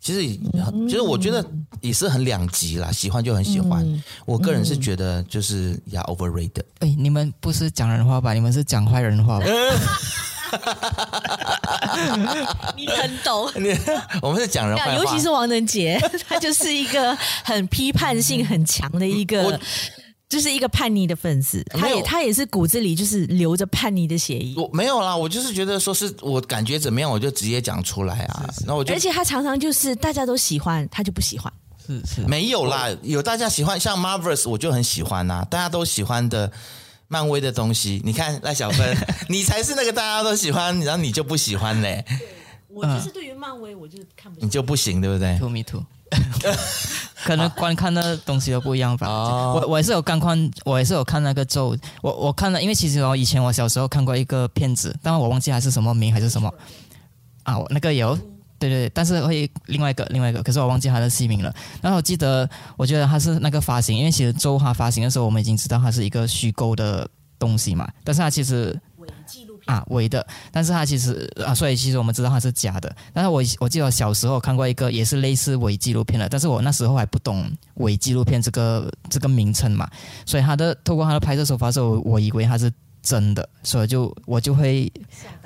其实，嗯、其实我觉得也是很两极啦。喜欢就很喜欢，嗯、我个人是觉得就是要 overrated。哎、欸，你们不是讲人话吧？你们是讲坏人话吧？你很懂。我们是讲人话，尤其是王仁杰，他就是一个很批判性很强的一个。就是一个叛逆的分子，他也他也是骨子里就是流着叛逆的血液。我没有啦，我就是觉得说是我感觉怎么样，我就直接讲出来啊。那我就，而且他常常就是大家都喜欢，他就不喜欢。是是，没有啦，有大家喜欢，像 Marvels 我就很喜欢呐，大家都喜欢的漫威的东西。你看赖小芬，你才是那个大家都喜欢，然后你就不喜欢嘞。我就是对于漫威，我就是看不。你就不行，对不对？To me too。可能观看的东西都不一样吧。我我也是有刚看，我也是有看那个咒。我我看了，因为其实我，以前我小时候看过一个片子，但我忘记还是什么名还是什么啊，那个有。对对，但是会另外一个另外一个，可是我忘记他的戏名了。然后我记得，我觉得他是那个发行，因为其实周他发行的时候，我们已经知道它是一个虚构的东西嘛。但是它其实伪纪录片啊伪的，但是它其实啊，所以其实我们知道它是假的。但是我我记得我小时候看过一个也是类似伪纪录片的，但是我那时候还不懂伪纪录片这个这个名称嘛，所以他的透过他的拍摄手法的时候，我以为他是真的，所以就我就会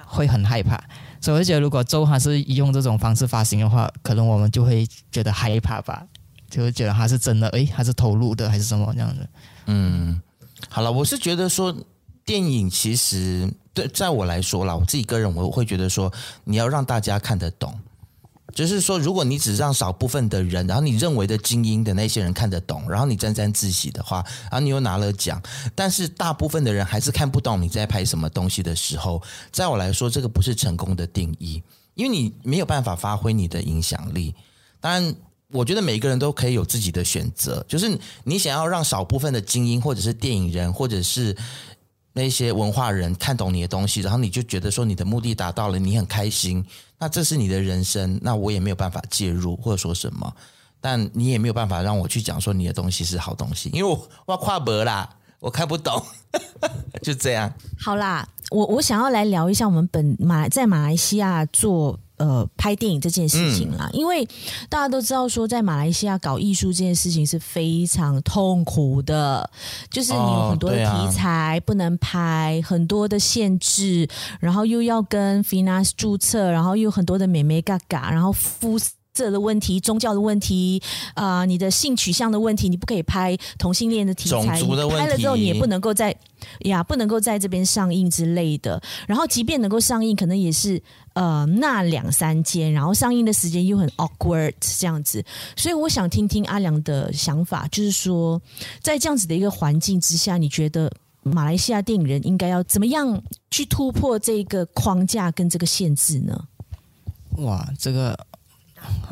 会很害怕。所以我觉得，如果周还是用这种方式发行的话，可能我们就会觉得害怕吧，就会觉得他是真的，诶，他是投入的，还是什么这样子？嗯，好了，我是觉得说，电影其实对在我来说啦，我自己个人我会觉得说，你要让大家看得懂。就是说，如果你只让少部分的人，然后你认为的精英的那些人看得懂，然后你沾沾自喜的话，然后你又拿了奖，但是大部分的人还是看不懂你在拍什么东西的时候，在我来说，这个不是成功的定义，因为你没有办法发挥你的影响力。当然，我觉得每个人都可以有自己的选择，就是你想要让少部分的精英，或者是电影人，或者是。那些文化人看懂你的东西，然后你就觉得说你的目的达到了，你很开心。那这是你的人生，那我也没有办法介入或者说什么，但你也没有办法让我去讲说你的东西是好东西，因为我我要跨博啦，我看不懂，就这样。好啦，我我想要来聊一下我们本马在马来西亚做。呃，拍电影这件事情啦，嗯、因为大家都知道说，在马来西亚搞艺术这件事情是非常痛苦的，就是你有很多的题材不能拍，哦啊、很多的限制，然后又要跟 Finas 注册，然后又有很多的美眉嘎嘎，然后肤色的问题、宗教的问题啊、呃，你的性取向的问题，你不可以拍同性恋的题材，种族的问题，拍了之后你也不能够在呀，不能够在这边上映之类的。然后即便能够上映，可能也是。呃，那两三间，然后上映的时间又很 awkward 这样子，所以我想听听阿良的想法，就是说，在这样子的一个环境之下，你觉得马来西亚电影人应该要怎么样去突破这个框架跟这个限制呢？哇，这个，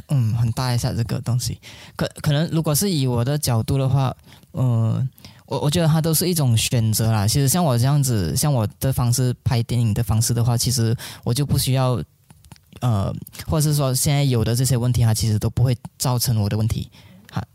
嗯，很大一下这个东西，可可能如果是以我的角度的话，嗯、我我觉得它都是一种选择啦。其实像我这样子，像我的方式拍电影的方式的话，其实我就不需要，呃，或者是说现在有的这些问题，它其实都不会造成我的问题。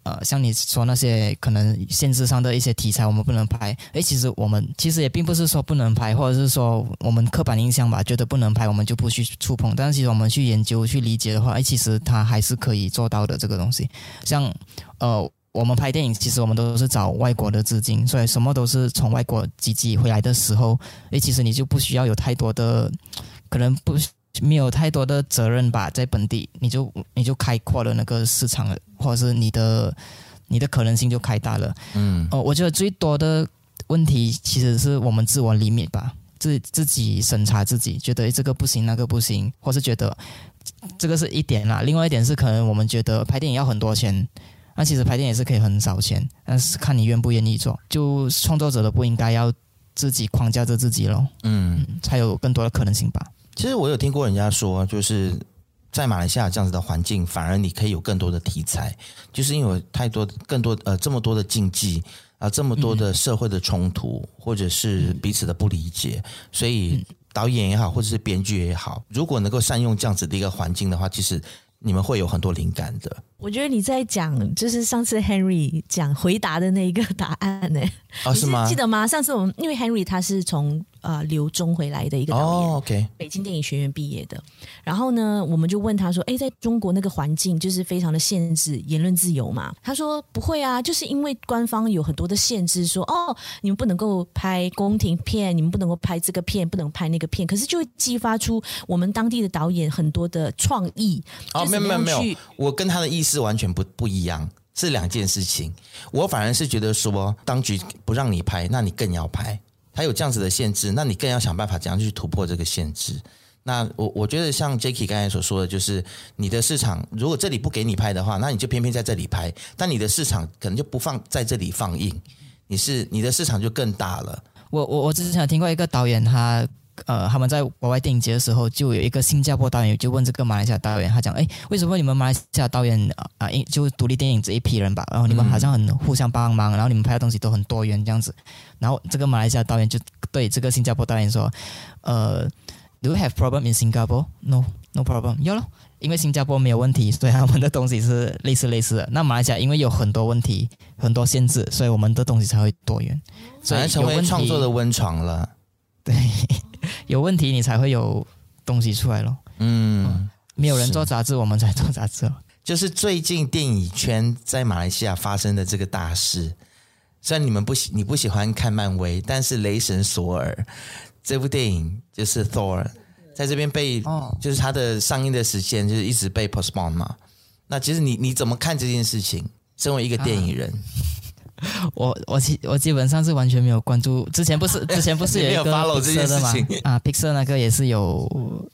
呃，像你说那些可能限制上的一些题材，我们不能拍。诶，其实我们其实也并不是说不能拍，或者是说我们刻板印象吧，觉得不能拍，我们就不去触碰。但是其实我们去研究、去理解的话，诶，其实它还是可以做到的这个东西。像，呃。我们拍电影，其实我们都是找外国的资金，所以什么都是从外国积积回来的时候，诶，其实你就不需要有太多的，可能不没有太多的责任吧，在本地你就你就开阔了那个市场了，或者是你的你的可能性就开大了。嗯，哦，我觉得最多的问题其实是我们自我 limit 吧，自自己审查自己，觉得这个不行，那个不行，或是觉得这个是一点啦，另外一点是可能我们觉得拍电影要很多钱。那其实拍电影也是可以很少钱，但是看你愿不愿意做。就创作者的不应该要自己框架着自己咯，嗯，才有更多的可能性吧。其实我有听过人家说，就是在马来西亚这样子的环境，反而你可以有更多的题材，就是因为有太多更多呃这么多的禁忌啊、呃，这么多的社会的冲突，嗯、或者是彼此的不理解，所以导演也好，或者是编剧也好，如果能够善用这样子的一个环境的话，其实你们会有很多灵感的。我觉得你在讲，就是上次 Henry 讲回答的那一个答案呢？哦，是吗？记得吗？上次我们因为 Henry 他是从呃留中回来的一个导演，北京电影学院毕业的。然后呢，我们就问他说：“哎，在中国那个环境，就是非常的限制言论自由嘛？”他说：“不会啊，就是因为官方有很多的限制，说哦，你们不能够拍宫廷片，你们不能够拍这个片，不能拍那个片。可是就会激发出我们当地的导演很多的创意。哦，没有没有没有，我跟他的意思。完全不不一样，是两件事情。我反而是觉得说，当局不让你拍，那你更要拍。还有这样子的限制，那你更要想办法怎样去突破这个限制。那我我觉得像 Jacky 刚才所说的，就是你的市场，如果这里不给你拍的话，那你就偏偏在这里拍。但你的市场可能就不放在这里放映，你是你的市场就更大了。我我我只是想听过一个导演，他。呃，他们在国外电影节的时候，就有一个新加坡导演就问这个马来西亚导演，他讲，哎，为什么你们马来西亚导演啊，就独立电影这一批人吧，然后你们好像很互相帮忙，然后你们拍的东西都很多元这样子，然后这个马来西亚导演就对这个新加坡导演说，呃，Do you have problem in Singapore? No, no problem. 有了，因为新加坡没有问题，所以他们的东西是类似类似的。那马来西亚因为有很多问题，很多限制，所以我们的东西才会多元，所以成为创作的温床了。对。有问题，你才会有东西出来咯。嗯，嗯，没有人做杂志，我们才做杂志。就是最近电影圈在马来西亚发生的这个大事。虽然你们不喜你不喜欢看漫威，但是《雷神索尔》这部电影就是 Thor，在这边被，哦、就是它的上映的时间就是一直被 postpone 嘛。那其实你你怎么看这件事情？身为一个电影人。啊 我我基我基本上是完全没有关注，之前不是之前不是有一 个 Pixar 的吗？啊，Pixar 那个也是有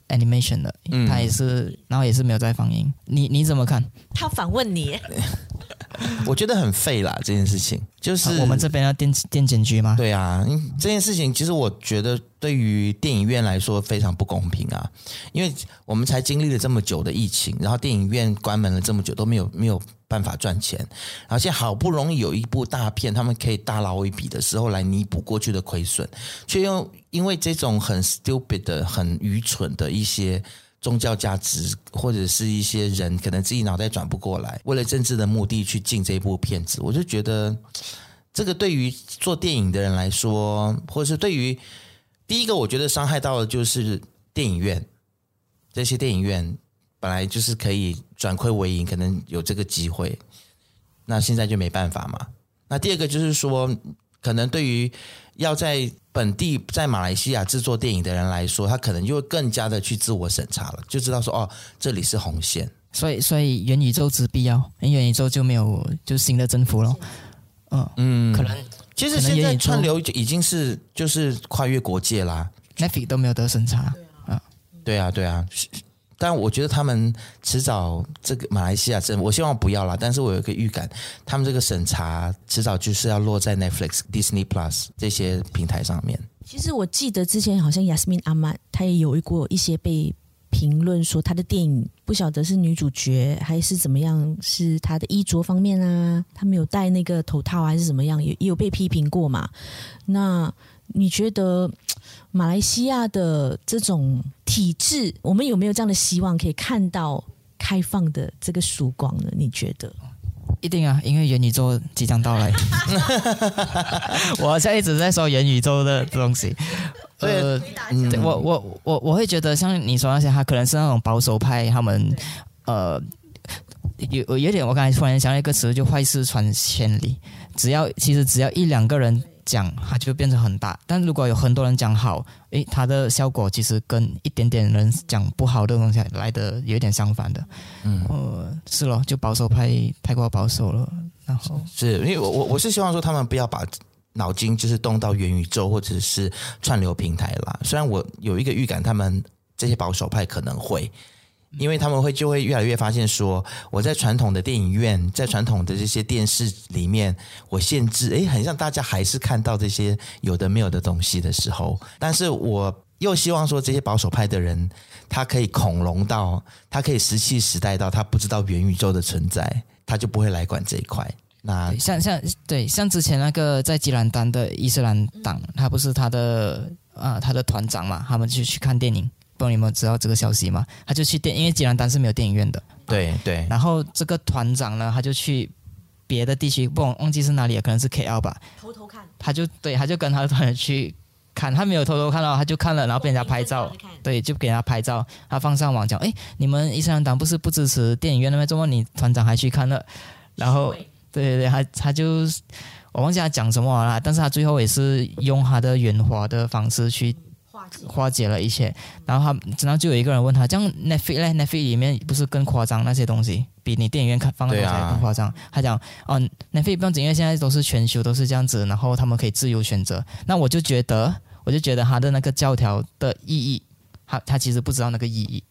animation 的，嗯，他也是，然后也是没有在放映。你你怎么看？他反问你，我觉得很废啦，这件事情就是、啊、我们这边要电电检局吗？对啊，这件事情其实我觉得对于电影院来说非常不公平啊，因为我们才经历了这么久的疫情，然后电影院关门了这么久都没有没有。办法赚钱，而且好不容易有一部大片，他们可以大捞一笔的时候来弥补过去的亏损，却又因为这种很 stupid 的、很愚蠢的一些宗教价值，或者是一些人可能自己脑袋转不过来，为了政治的目的去进这部片子，我就觉得这个对于做电影的人来说，或者是对于第一个，我觉得伤害到的就是电影院这些电影院。本来就是可以转亏为盈，可能有这个机会，那现在就没办法嘛。那第二个就是说，可能对于要在本地在马来西亚制作电影的人来说，他可能就会更加的去自我审查了，就知道说哦，这里是红线。所以，所以元宇宙之必要，因为元宇宙就没有就新的征服了。嗯嗯，可能其实现在串流已经是就是跨越国界啦，Netflix 都没有得审查。啊，对啊，对啊。但我觉得他们迟早这个马来西亚政府，我希望不要啦。但是我有一个预感，他们这个审查迟早就是要落在 Netflix、Disney Plus 这些平台上面。其实我记得之前好像 Yasmin Ahmad 他也有过一些被评论说他的电影不晓得是女主角还是怎么样，是他的衣着方面啊，他没有戴那个头套还是怎么样，也也有被批评过嘛。那你觉得？马来西亚的这种体制，我们有没有这样的希望可以看到开放的这个曙光呢？你觉得？一定啊，因为元宇宙即将到来。我好像一直在说元宇宙的东西。呃，对我我我我会觉得，像你说那些，他可能是那种保守派，他们呃有有点，我刚才突然想到一个词，就坏事传千里。只要其实只要一两个人。讲它就变成很大，但如果有很多人讲好，诶，它的效果其实跟一点点人讲不好的东西来的有点相反的。嗯，呃，是咯，就保守派太过保守了。然后是因为我我我是希望说他们不要把脑筋就是动到元宇宙或者是串流平台啦。虽然我有一个预感，他们这些保守派可能会。因为他们会就会越来越发现说，我在传统的电影院，在传统的这些电视里面，我限制，诶，很像大家还是看到这些有的没有的东西的时候，但是我又希望说，这些保守派的人，他可以恐龙到，他可以石器时代到，他不知道元宇宙的存在，他就不会来管这一块。那像像对，像之前那个在吉兰丹的伊斯兰党，他不是他的啊，他的团长嘛，他们就去看电影。不知道你们知道这个消息吗？他就去电，因为吉兰丹是没有电影院的。对对。然后这个团长呢，他就去别的地区，不忘记是哪里，可能是 KL 吧。偷偷看。他就对，他就跟他的团员去看，他没有偷偷看到，他就看了，然后被人家拍照。对，就给他拍照，他放上网讲：“哎，你们伊斯兰党不是不支持电影院的吗，怎么你团长还去看了？”然后，对对对，他他就我忘记他讲什么了，但是他最后也是用他的圆滑的方式去。化解了一切，然后他，然后就有一个人问他：“这样 Netflix 呢？Netflix 里面不是更夸张那些东西，比你电影院看放的东西还更夸张？”啊、他讲：“哦，Netflix 不用紧，因为现在都是全球都是这样子，然后他们可以自由选择。”那我就觉得，我就觉得他的那个教条的意义，他他其实不知道那个意义，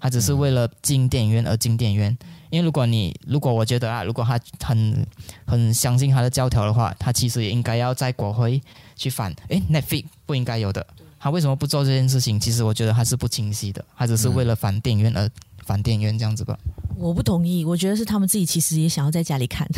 他只是为了进电影院而进电影院。因为如果你如果我觉得啊，如果他很很相信他的教条的话，他其实也应该要在国会去反，诶，Netflix 不应该有的。他为什么不做这件事情？其实我觉得还是不清晰的，他只是为了反电影院而反电影院这样子吧。我不同意，我觉得是他们自己其实也想要在家里看，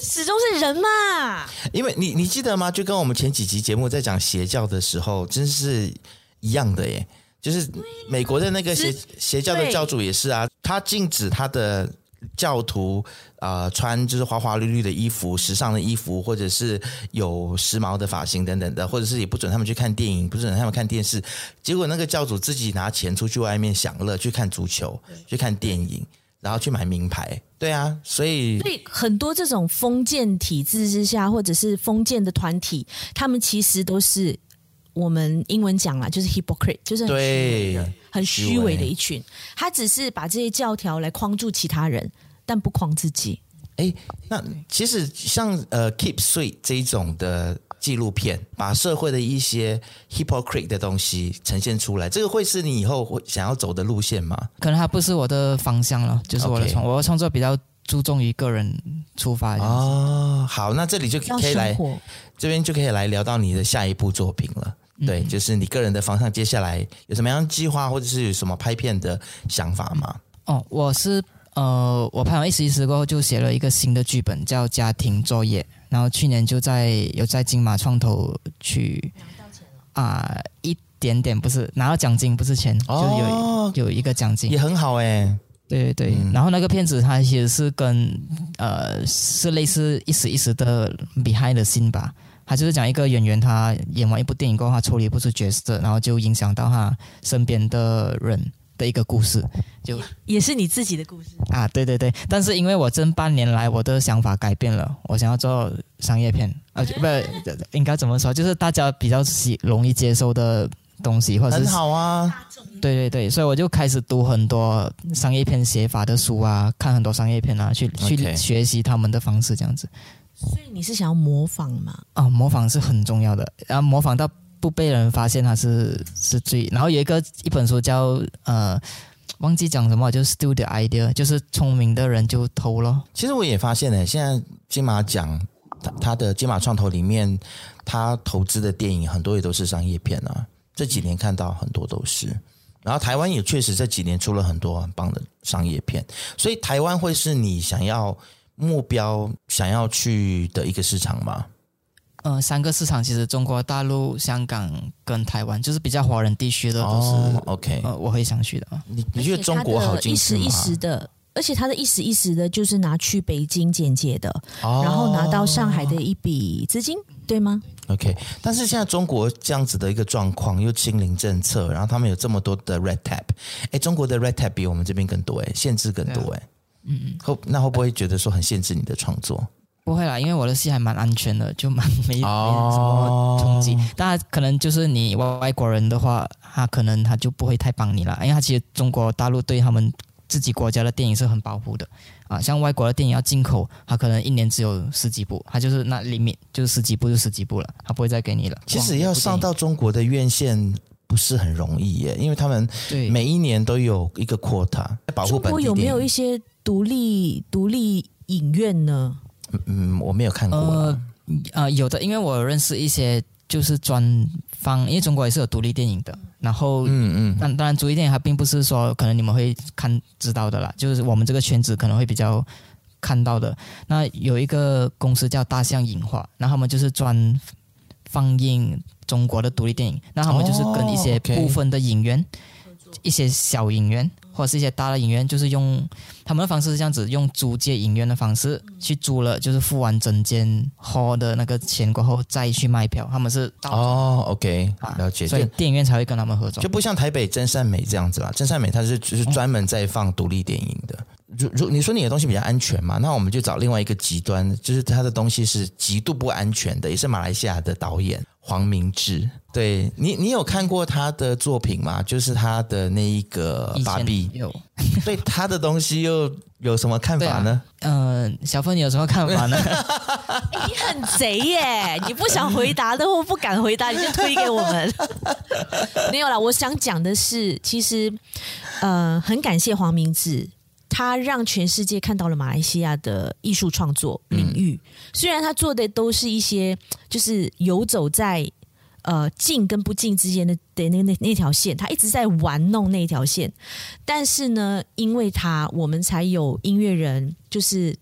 始终是人嘛。因为你你记得吗？就跟我们前几集节目在讲邪教的时候，真是一样的耶。就是美国的那个邪邪教的教主也是啊，他禁止他的教徒啊、呃、穿就是花花绿绿的衣服、时尚的衣服，或者是有时髦的发型等等的，或者是也不准他们去看电影，不准他们看电视。结果那个教主自己拿钱出去外面享乐，去看足球，去看电影，然后去买名牌。对啊，所以所以很多这种封建体制之下，或者是封建的团体，他们其实都是。我们英文讲啦，就是 hypocrite，就是很虚伪的，很虚伪的一群。他只是把这些教条来框住其他人，但不框自己。哎，那其实像呃 Keep Sweet 这一种的纪录片，把社会的一些 hypocrite 的东西呈现出来，这个会是你以后会想要走的路线吗？可能它不是我的方向了，就是我的创.我的创作比较注重于个人出发。哦，好，那这里就可以来这边就可以来聊到你的下一部作品了。对，就是你个人的方向，接下来有什么样计划，或者是有什么拍片的想法吗？哦，我是呃，我拍完一时一时过后，就写了一个新的剧本，叫《家庭作业》，然后去年就在有在金马创投去啊、呃，一点点不是拿到奖金，不是钱，哦、就有有一个奖金，也很好哎。对对对，嗯、然后那个片子它其实是跟呃是类似一时一时的 behind the scene 吧。他就是讲一个演员，他演完一部电影过后，他抽离不出角色，然后就影响到他身边的人的一个故事，就也是你自己的故事啊，对对对。但是因为我这半年来我的想法改变了，我想要做商业片，而且不应该怎么说，就是大家比较喜容易接受的东西，或者是很好啊，对对对，所以我就开始读很多商业片写法的书啊，看很多商业片啊，去去学习他们的方式，这样子。所以你是想要模仿吗？啊，模仿是很重要的，然后模仿到不被人发现，它是是最。然后有一个一本书叫呃，忘记讲什么，就是 steal the idea，就是聪明的人就偷了。其实我也发现呢，现在金马奖他他的金马创投里面，他投资的电影很多也都是商业片啊。这几年看到很多都是，然后台湾也确实这几年出了很多很棒的商业片，所以台湾会是你想要。目标想要去的一个市场吗？呃，三个市场其实中国大陆、香港跟台湾，就是比较华人地区的都是、哦、OK。呃，我会想去的。你你觉得中国好进去吗？一时一时的，而且他的一时一时的，就是拿去北京简介的，哦、然后拿到上海的一笔资金，对吗？OK。但是现在中国这样子的一个状况，又清零政策，然后他们有这么多的 red tape，哎，中国的 red tape 比我们这边更多，哎，限制更多，哎。嗯，会那会不会觉得说很限制你的创作？不会啦，因为我的戏还蛮安全的，就蛮没没什么冲击。但可能就是你外外国人的话，他可能他就不会太帮你了，因为他其实中国大陆对他们自己国家的电影是很保护的啊。像外国的电影要进口，他可能一年只有十几部，他就是那里面就是十几部就十几部了，他不会再给你了。其实要上到中国的院线不是很容易耶，因为他们每一年都有一个 quota 保护本地。中国有没有一些？独立独立影院呢？嗯，我没有看过。呃，呃，有的，因为我认识一些就是专方，因为中国也是有独立电影的。然后，嗯嗯，但当然，独立电影它并不是说可能你们会看知道的啦，就是我们这个圈子可能会比较看到的。那有一个公司叫大象影画，那他们就是专放映中国的独立电影。那他们就是跟一些部分的影院，哦 okay，一些小影院。或者是一些大的影院，就是用他们的方式是这样子，用租借影院的方式去租了，就是付完整间 hall 的那个钱过后再去卖票。他们是哦，OK，了解。所以电影院才会跟他们合作，就不像台北真善美这样子啦。真善美它是就是专门在放独立电影的。如如你说你的东西比较安全嘛，那我们就找另外一个极端，就是他的东西是极度不安全的，也是马来西亚的导演。黄明志，对你，你有看过他的作品吗？就是他的那一个芭比，有 对他的东西又有什么看法呢？嗯、啊呃，小芬，你有什么看法呢？欸、你很贼耶！你不想回答的或不敢回答，你就推给我们。没有啦，我想讲的是，其实，呃，很感谢黄明志。他让全世界看到了马来西亚的艺术创作领域。嗯、虽然他做的都是一些，就是游走在呃进跟不进之间的的那那那条线，他一直在玩弄那条线。但是呢，因为他，我们才有音乐人就是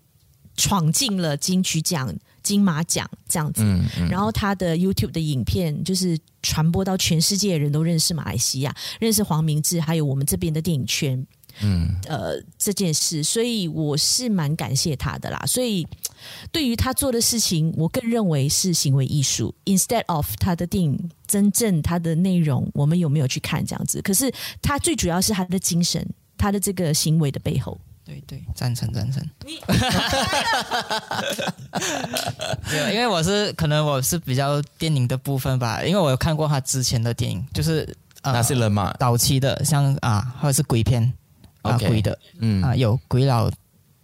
闯进了金曲奖。金马奖这样子，嗯嗯、然后他的 YouTube 的影片就是传播到全世界的人都认识马来西亚，认识黄明志，还有我们这边的电影圈，嗯，呃，这件事，所以我是蛮感谢他的啦。所以对于他做的事情，我更认为是行为艺术，instead of 他的电影真正他的内容，我们有没有去看这样子？可是他最主要是他的精神，他的这个行为的背后。对对，赞成赞成。你 因为我是可能我是比较电影的部分吧，因为我有看过他之前的电影，就是那些人嘛，早期的像啊，或者是鬼片啊.鬼的，嗯啊，有鬼佬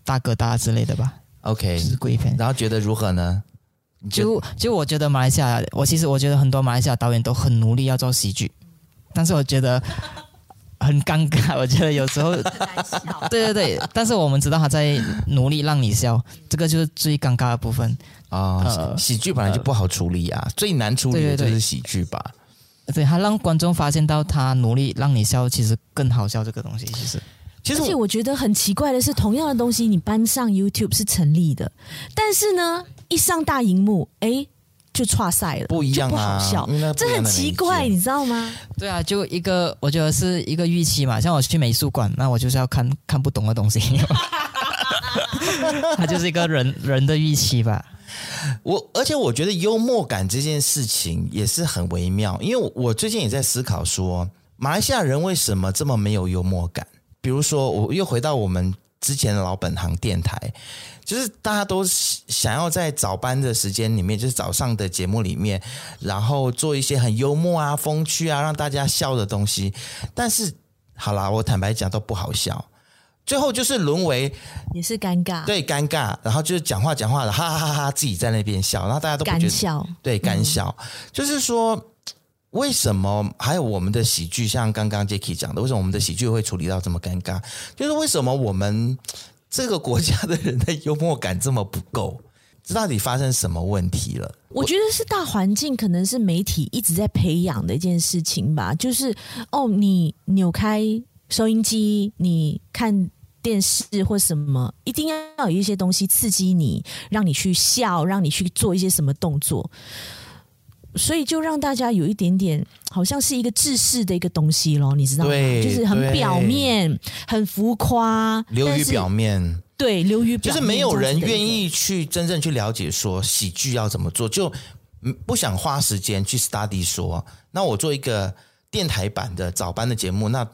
大哥大之类的吧。OK，是鬼片。然后觉得如何呢？就就我觉得马来西亚，我其实我觉得很多马来西亚导演都很努力要做喜剧，但是我觉得。很尴尬，我觉得有时候，对对对，但是我们知道他在努力让你笑，这个就是最尴尬的部分啊。呃、喜剧本来就不好处理啊，呃、最难处理的就是喜剧吧。对，对，对，他让观众发现到他努力让你笑，其实更好笑。这个东西其实，其实而且我觉得很奇怪的是，同样的东西你搬上 YouTube 是成立的，但是呢，一上大荧幕，哎。就岔赛了，不一样啊，不好笑，这很奇怪，你知道吗？对啊，就一个，我觉得是一个预期嘛。像我去美术馆，那我就是要看看不懂的东西，它就是一个人人的预期吧。我而且我觉得幽默感这件事情也是很微妙，因为我最近也在思考说，马来西亚人为什么这么没有幽默感？比如说，我又回到我们之前的老本行电台。就是大家都想要在早班的时间里面，就是早上的节目里面，然后做一些很幽默啊、风趣啊，让大家笑的东西。但是，好啦，我坦白讲都不好笑，最后就是沦为也是尴尬，对，尴尬。然后就是讲话讲话的，哈哈哈哈，自己在那边笑，然后大家都不觉得干笑，对，干笑。嗯、就是说，为什么还有我们的喜剧，像刚刚 Jacky 讲的，为什么我们的喜剧会处理到这么尴尬？就是为什么我们？这个国家的人的幽默感这么不够，这到底发生什么问题了？我觉得是大环境，可能是媒体一直在培养的一件事情吧。就是哦，你扭开收音机，你看电视或什么，一定要有一些东西刺激你，让你去笑，让你去做一些什么动作。所以就让大家有一点点，好像是一个制式的一个东西咯，你知道吗？对就是很表面、很浮夸，流于表面。对，流于表面，就是没有人愿意去真正去了解说喜剧要怎么做，就不想花时间去 study 说，那我做一个电台版的早班的节目，那。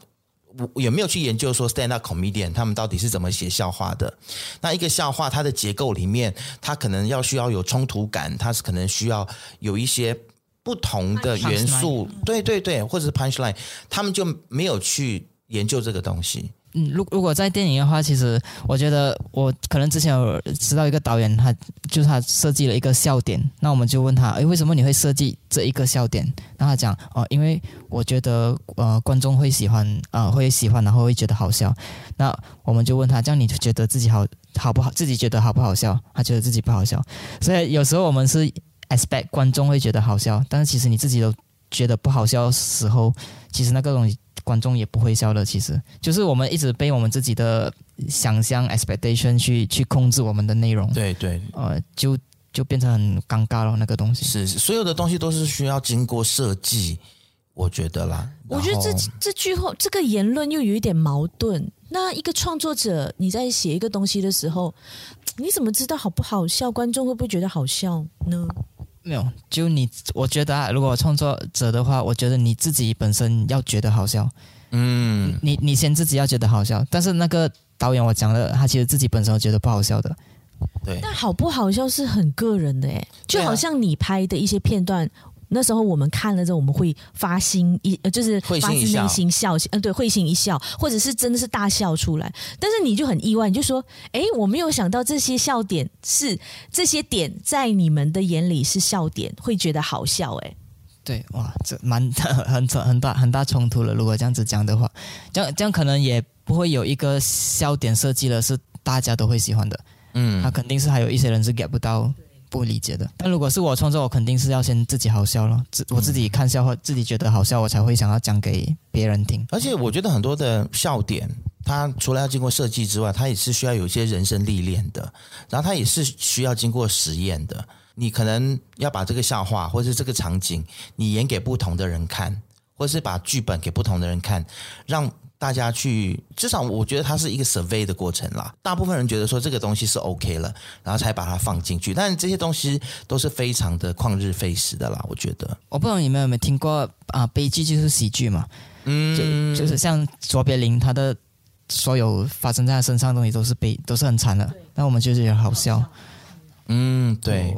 我有没有去研究说 stand up comedian 他们到底是怎么写笑话的？那一个笑话它的结构里面，它可能要需要有冲突感，它是可能需要有一些不同的元素，对对对，或者是 punchline，他们就没有去研究这个东西。嗯，如如果在电影的话，其实我觉得我可能之前有知道一个导演，他就是他设计了一个笑点，那我们就问他，诶，为什么你会设计这一个笑点？然后他讲，哦，因为我觉得呃观众会喜欢，呃会喜欢，然后会觉得好笑。那我们就问他，这样你觉得自己好好不好？自己觉得好不好笑？他觉得自己不好笑。所以有时候我们是 expect 观众会觉得好笑，但是其实你自己都觉得不好笑的时候，其实那个东西。观众也不会笑的，其实就是我们一直被我们自己的想象 expectation 去去控制我们的内容。对对，呃，就就变成很尴尬了。那个东西是所有的东西都是需要经过设计，我觉得啦。我觉得这这句话这个言论又有一点矛盾。那一个创作者你在写一个东西的时候，你怎么知道好不好笑？观众会不会觉得好笑呢？没有，就你，我觉得啊，如果创作者的话，我觉得你自己本身要觉得好笑，嗯，你你先自己要觉得好笑，但是那个导演我讲了，他其实自己本身觉得不好笑的，对，但好不好笑是很个人的诶，就好像你拍的一些片段。那时候我们看了之后，我们会发心一，呃，就是发自内心笑，嗯，对，会心一笑，或者是真的是大笑出来。但是你就很意外，你就说，哎，我没有想到这些笑点是这些点在你们的眼里是笑点，会觉得好笑，哎，对，哇，这蛮很很 很大很大冲突了。如果这样子讲的话，这样这样可能也不会有一个笑点设计了，是大家都会喜欢的。嗯，他肯定是还有一些人是 get 不到、不理解的。但如果是我创作，我肯定是要先自己好笑了，自我自己看笑话，自己觉得好笑，我才会想要讲给别人听。而且我觉得很多的笑点，它除了要经过设计之外，它也是需要有一些人生历练的，然后它也是需要经过实验的。你可能要把这个笑话或者是这个场景，你演给不同的人看，或者是把剧本给不同的人看，让大家去，至少我觉得它是一个 survey 的过程啦。大部分人觉得说这个东西是 OK 了，然后才把它放进去。但是这些东西都是非常的旷日费时的啦，我觉得。我不知道你们有没有听过啊，悲剧就是喜剧嘛，嗯，就就是像卓别林他的所有发生在他身上的东西都是悲，都是很惨的，那我们就是觉得好笑。嗯，对。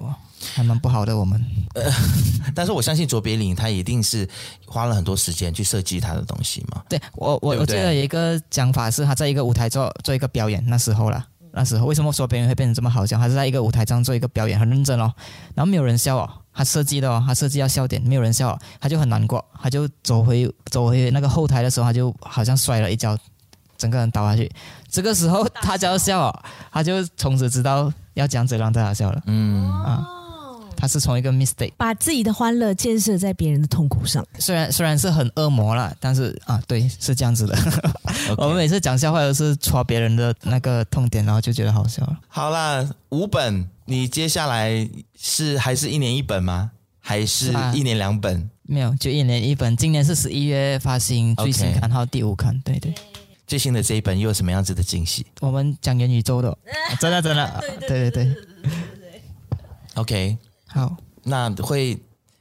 还蛮不好的，我们。呃，但是我相信卓别林他一定是花了很多时间去设计他的东西嘛。对我，我我记得有一个讲法是，他在一个舞台做做一个表演，那时候啦，那时候为什么说别人会变成这么好笑？他是在一个舞台上做一个表演，很认真哦，然后没有人笑哦，他设计的哦，他设计要笑点，没有人笑哦，他就很难过，他就走回走回那个后台的时候，他就好像摔了一跤，整个人倒下去。这个时候他就要笑哦，他就从此知道要这样子让大家笑了。嗯啊。他是从一个 mistake 把自己的欢乐建设在别人的痛苦上，虽然虽然是很恶魔啦，但是啊，对，是这样子的。我们每次讲笑话都是戳别人的那个痛点，然后就觉得好笑了。好啦，五本，你接下来是还是一年一本吗？还是一年两本？啊，没有，就一年一本。今年是十一月发行最新刊号第五刊，对对。最新的这一本又有什么样子的惊喜？我们讲元宇宙的，真的真的，对对对对，OK。好，那会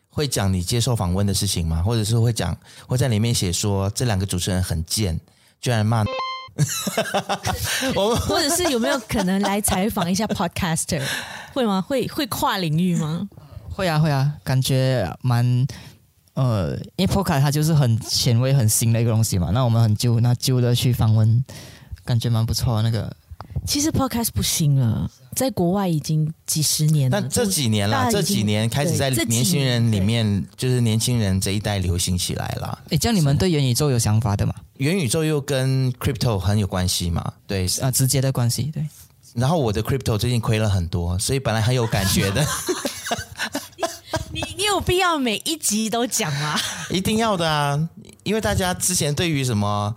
会讲你接受访问的事情吗？或者是会讲会在里面写说这两个主持人很贱，居然骂 我们，或者是有没有可能来采访一下 Podcaster？会吗？会会跨领域吗？会啊会啊，感觉蛮呃，因为 Podcast 它就是很前卫、很新的一个东西嘛。那我们很旧，那旧的去访问，感觉蛮不错。那个其实 Podcast 不新了。在国外已经几十年了，但这几年了，这几年开始在年轻人里面，就是年轻人这一代流行起来了。诶，这样你们对元宇宙有想法的吗？元宇宙又跟 crypto 很有关系嘛？对啊，直接的关系。对。然后我的 crypto 最近亏了很多，所以本来很有感觉的。你你你有必要每一集都讲吗？一定要的啊！因为大家之前对于什么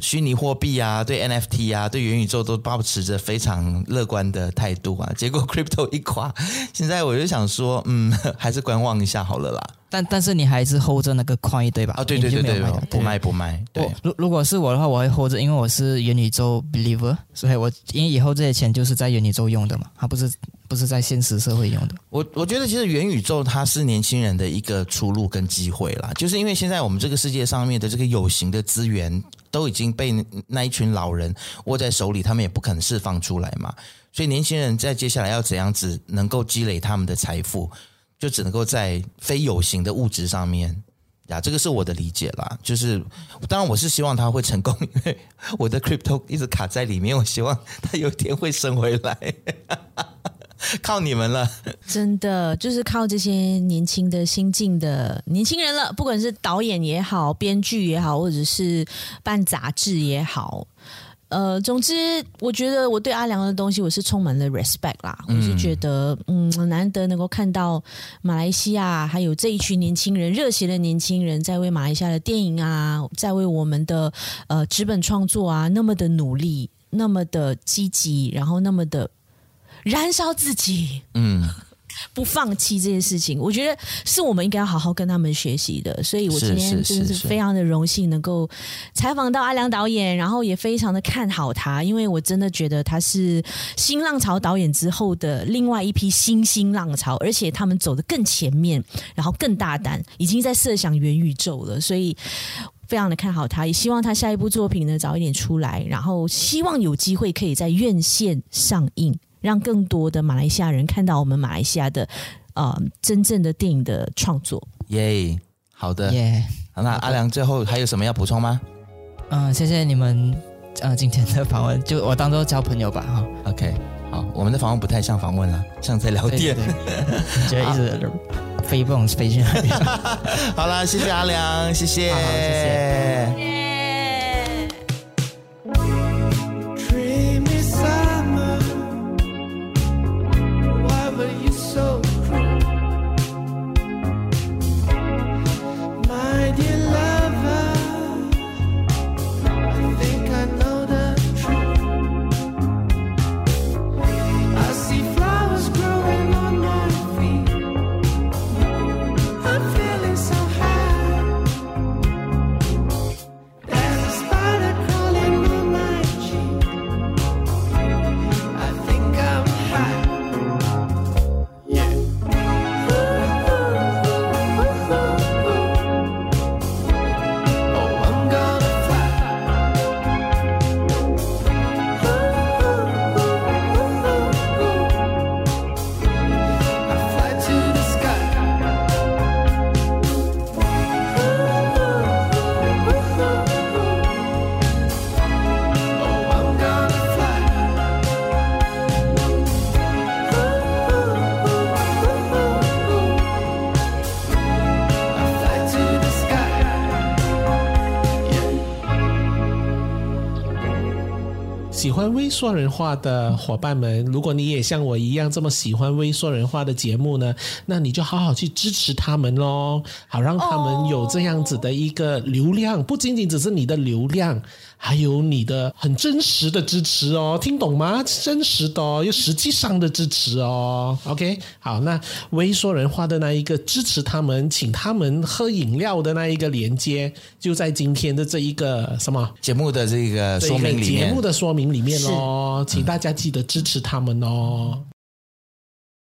虚拟货币啊、对 NFT 啊、对元宇宙都保持着非常乐观的态度啊，结果 crypto 一垮，现在我就想说，嗯，还是观望一下好了啦。但但是你还是 hold 着那个 coin 对吧？啊，对对对对，不卖不卖。对，如如果是我的话，我会 hold 着，因为我是元宇宙 believer，所以我因为以后这些钱就是在元宇宙用的嘛，它不是不是在现实社会用的。我我觉得其实元宇宙它是年轻人的一个出路跟机会啦，就是因为现在我们这个世界上面的这个有形的资源都已经被那一群老人握在手里，他们也不可能释放出来嘛，所以年轻人在接下来要怎样子能够积累他们的财富？就只能够在非有形的物质上面呀，这个是我的理解啦。就是当然我是希望他会成功，因为我的 crypto 一直卡在里面，我希望他有一天会升回来。靠你们了，真的就是靠这些年轻的新进的年轻人了，不管是导演也好，编剧也好，或者是办杂志也好。呃，总之，我觉得我对阿良的东西我是充满了 respect 啦。我是觉得，嗯，难得能够看到马来西亚还有这一群年轻人，热血的年轻人，在为马来西亚的电影啊，在为我们的呃纸本创作啊，那么的努力，那么的积极，然后那么的燃烧自己。嗯。不放弃这件事情，我觉得是我们应该要好好跟他们学习的。所以我今天真的是非常的荣幸能够采访到阿良导演，然后也非常的看好他，因为我真的觉得他是新浪潮导演之后的另外一批新兴浪潮，而且他们走得更前面，然后更大胆，已经在设想元宇宙了。所以非常的看好他，也希望他下一部作品呢早一点出来，然后希望有机会可以在院线上映。让更多的马来西亚人看到我们马来西亚的呃真正的电影的创作。耶、yeah，好的，耶、yeah。那阿良最后还有什么要补充吗？嗯、呃，谢谢你们呃今天的访问，就我当做交朋友吧哈。OK，好，我们的访问不太像访问了，像在聊天，对对对，觉得一直。飞不懂飞去哪里。好了，谢谢阿良，谢谢，好好谢微缩人化的伙伴们，如果你也像我一样这么喜欢微缩人化的节目呢，那你就好好去支持他们喽，好让他们有这样子的一个流量，不仅仅只是你的流量，还有你的很真实的支持哦，听懂吗？真实的哦，又实际上的支持哦。OK，好，那微说人话的那一个支持他们，请他们喝饮料的那一个连接，就在今天的这一个什么节目的这个说明里面，节目的说明里面。哦，请大家记得支持他们哦。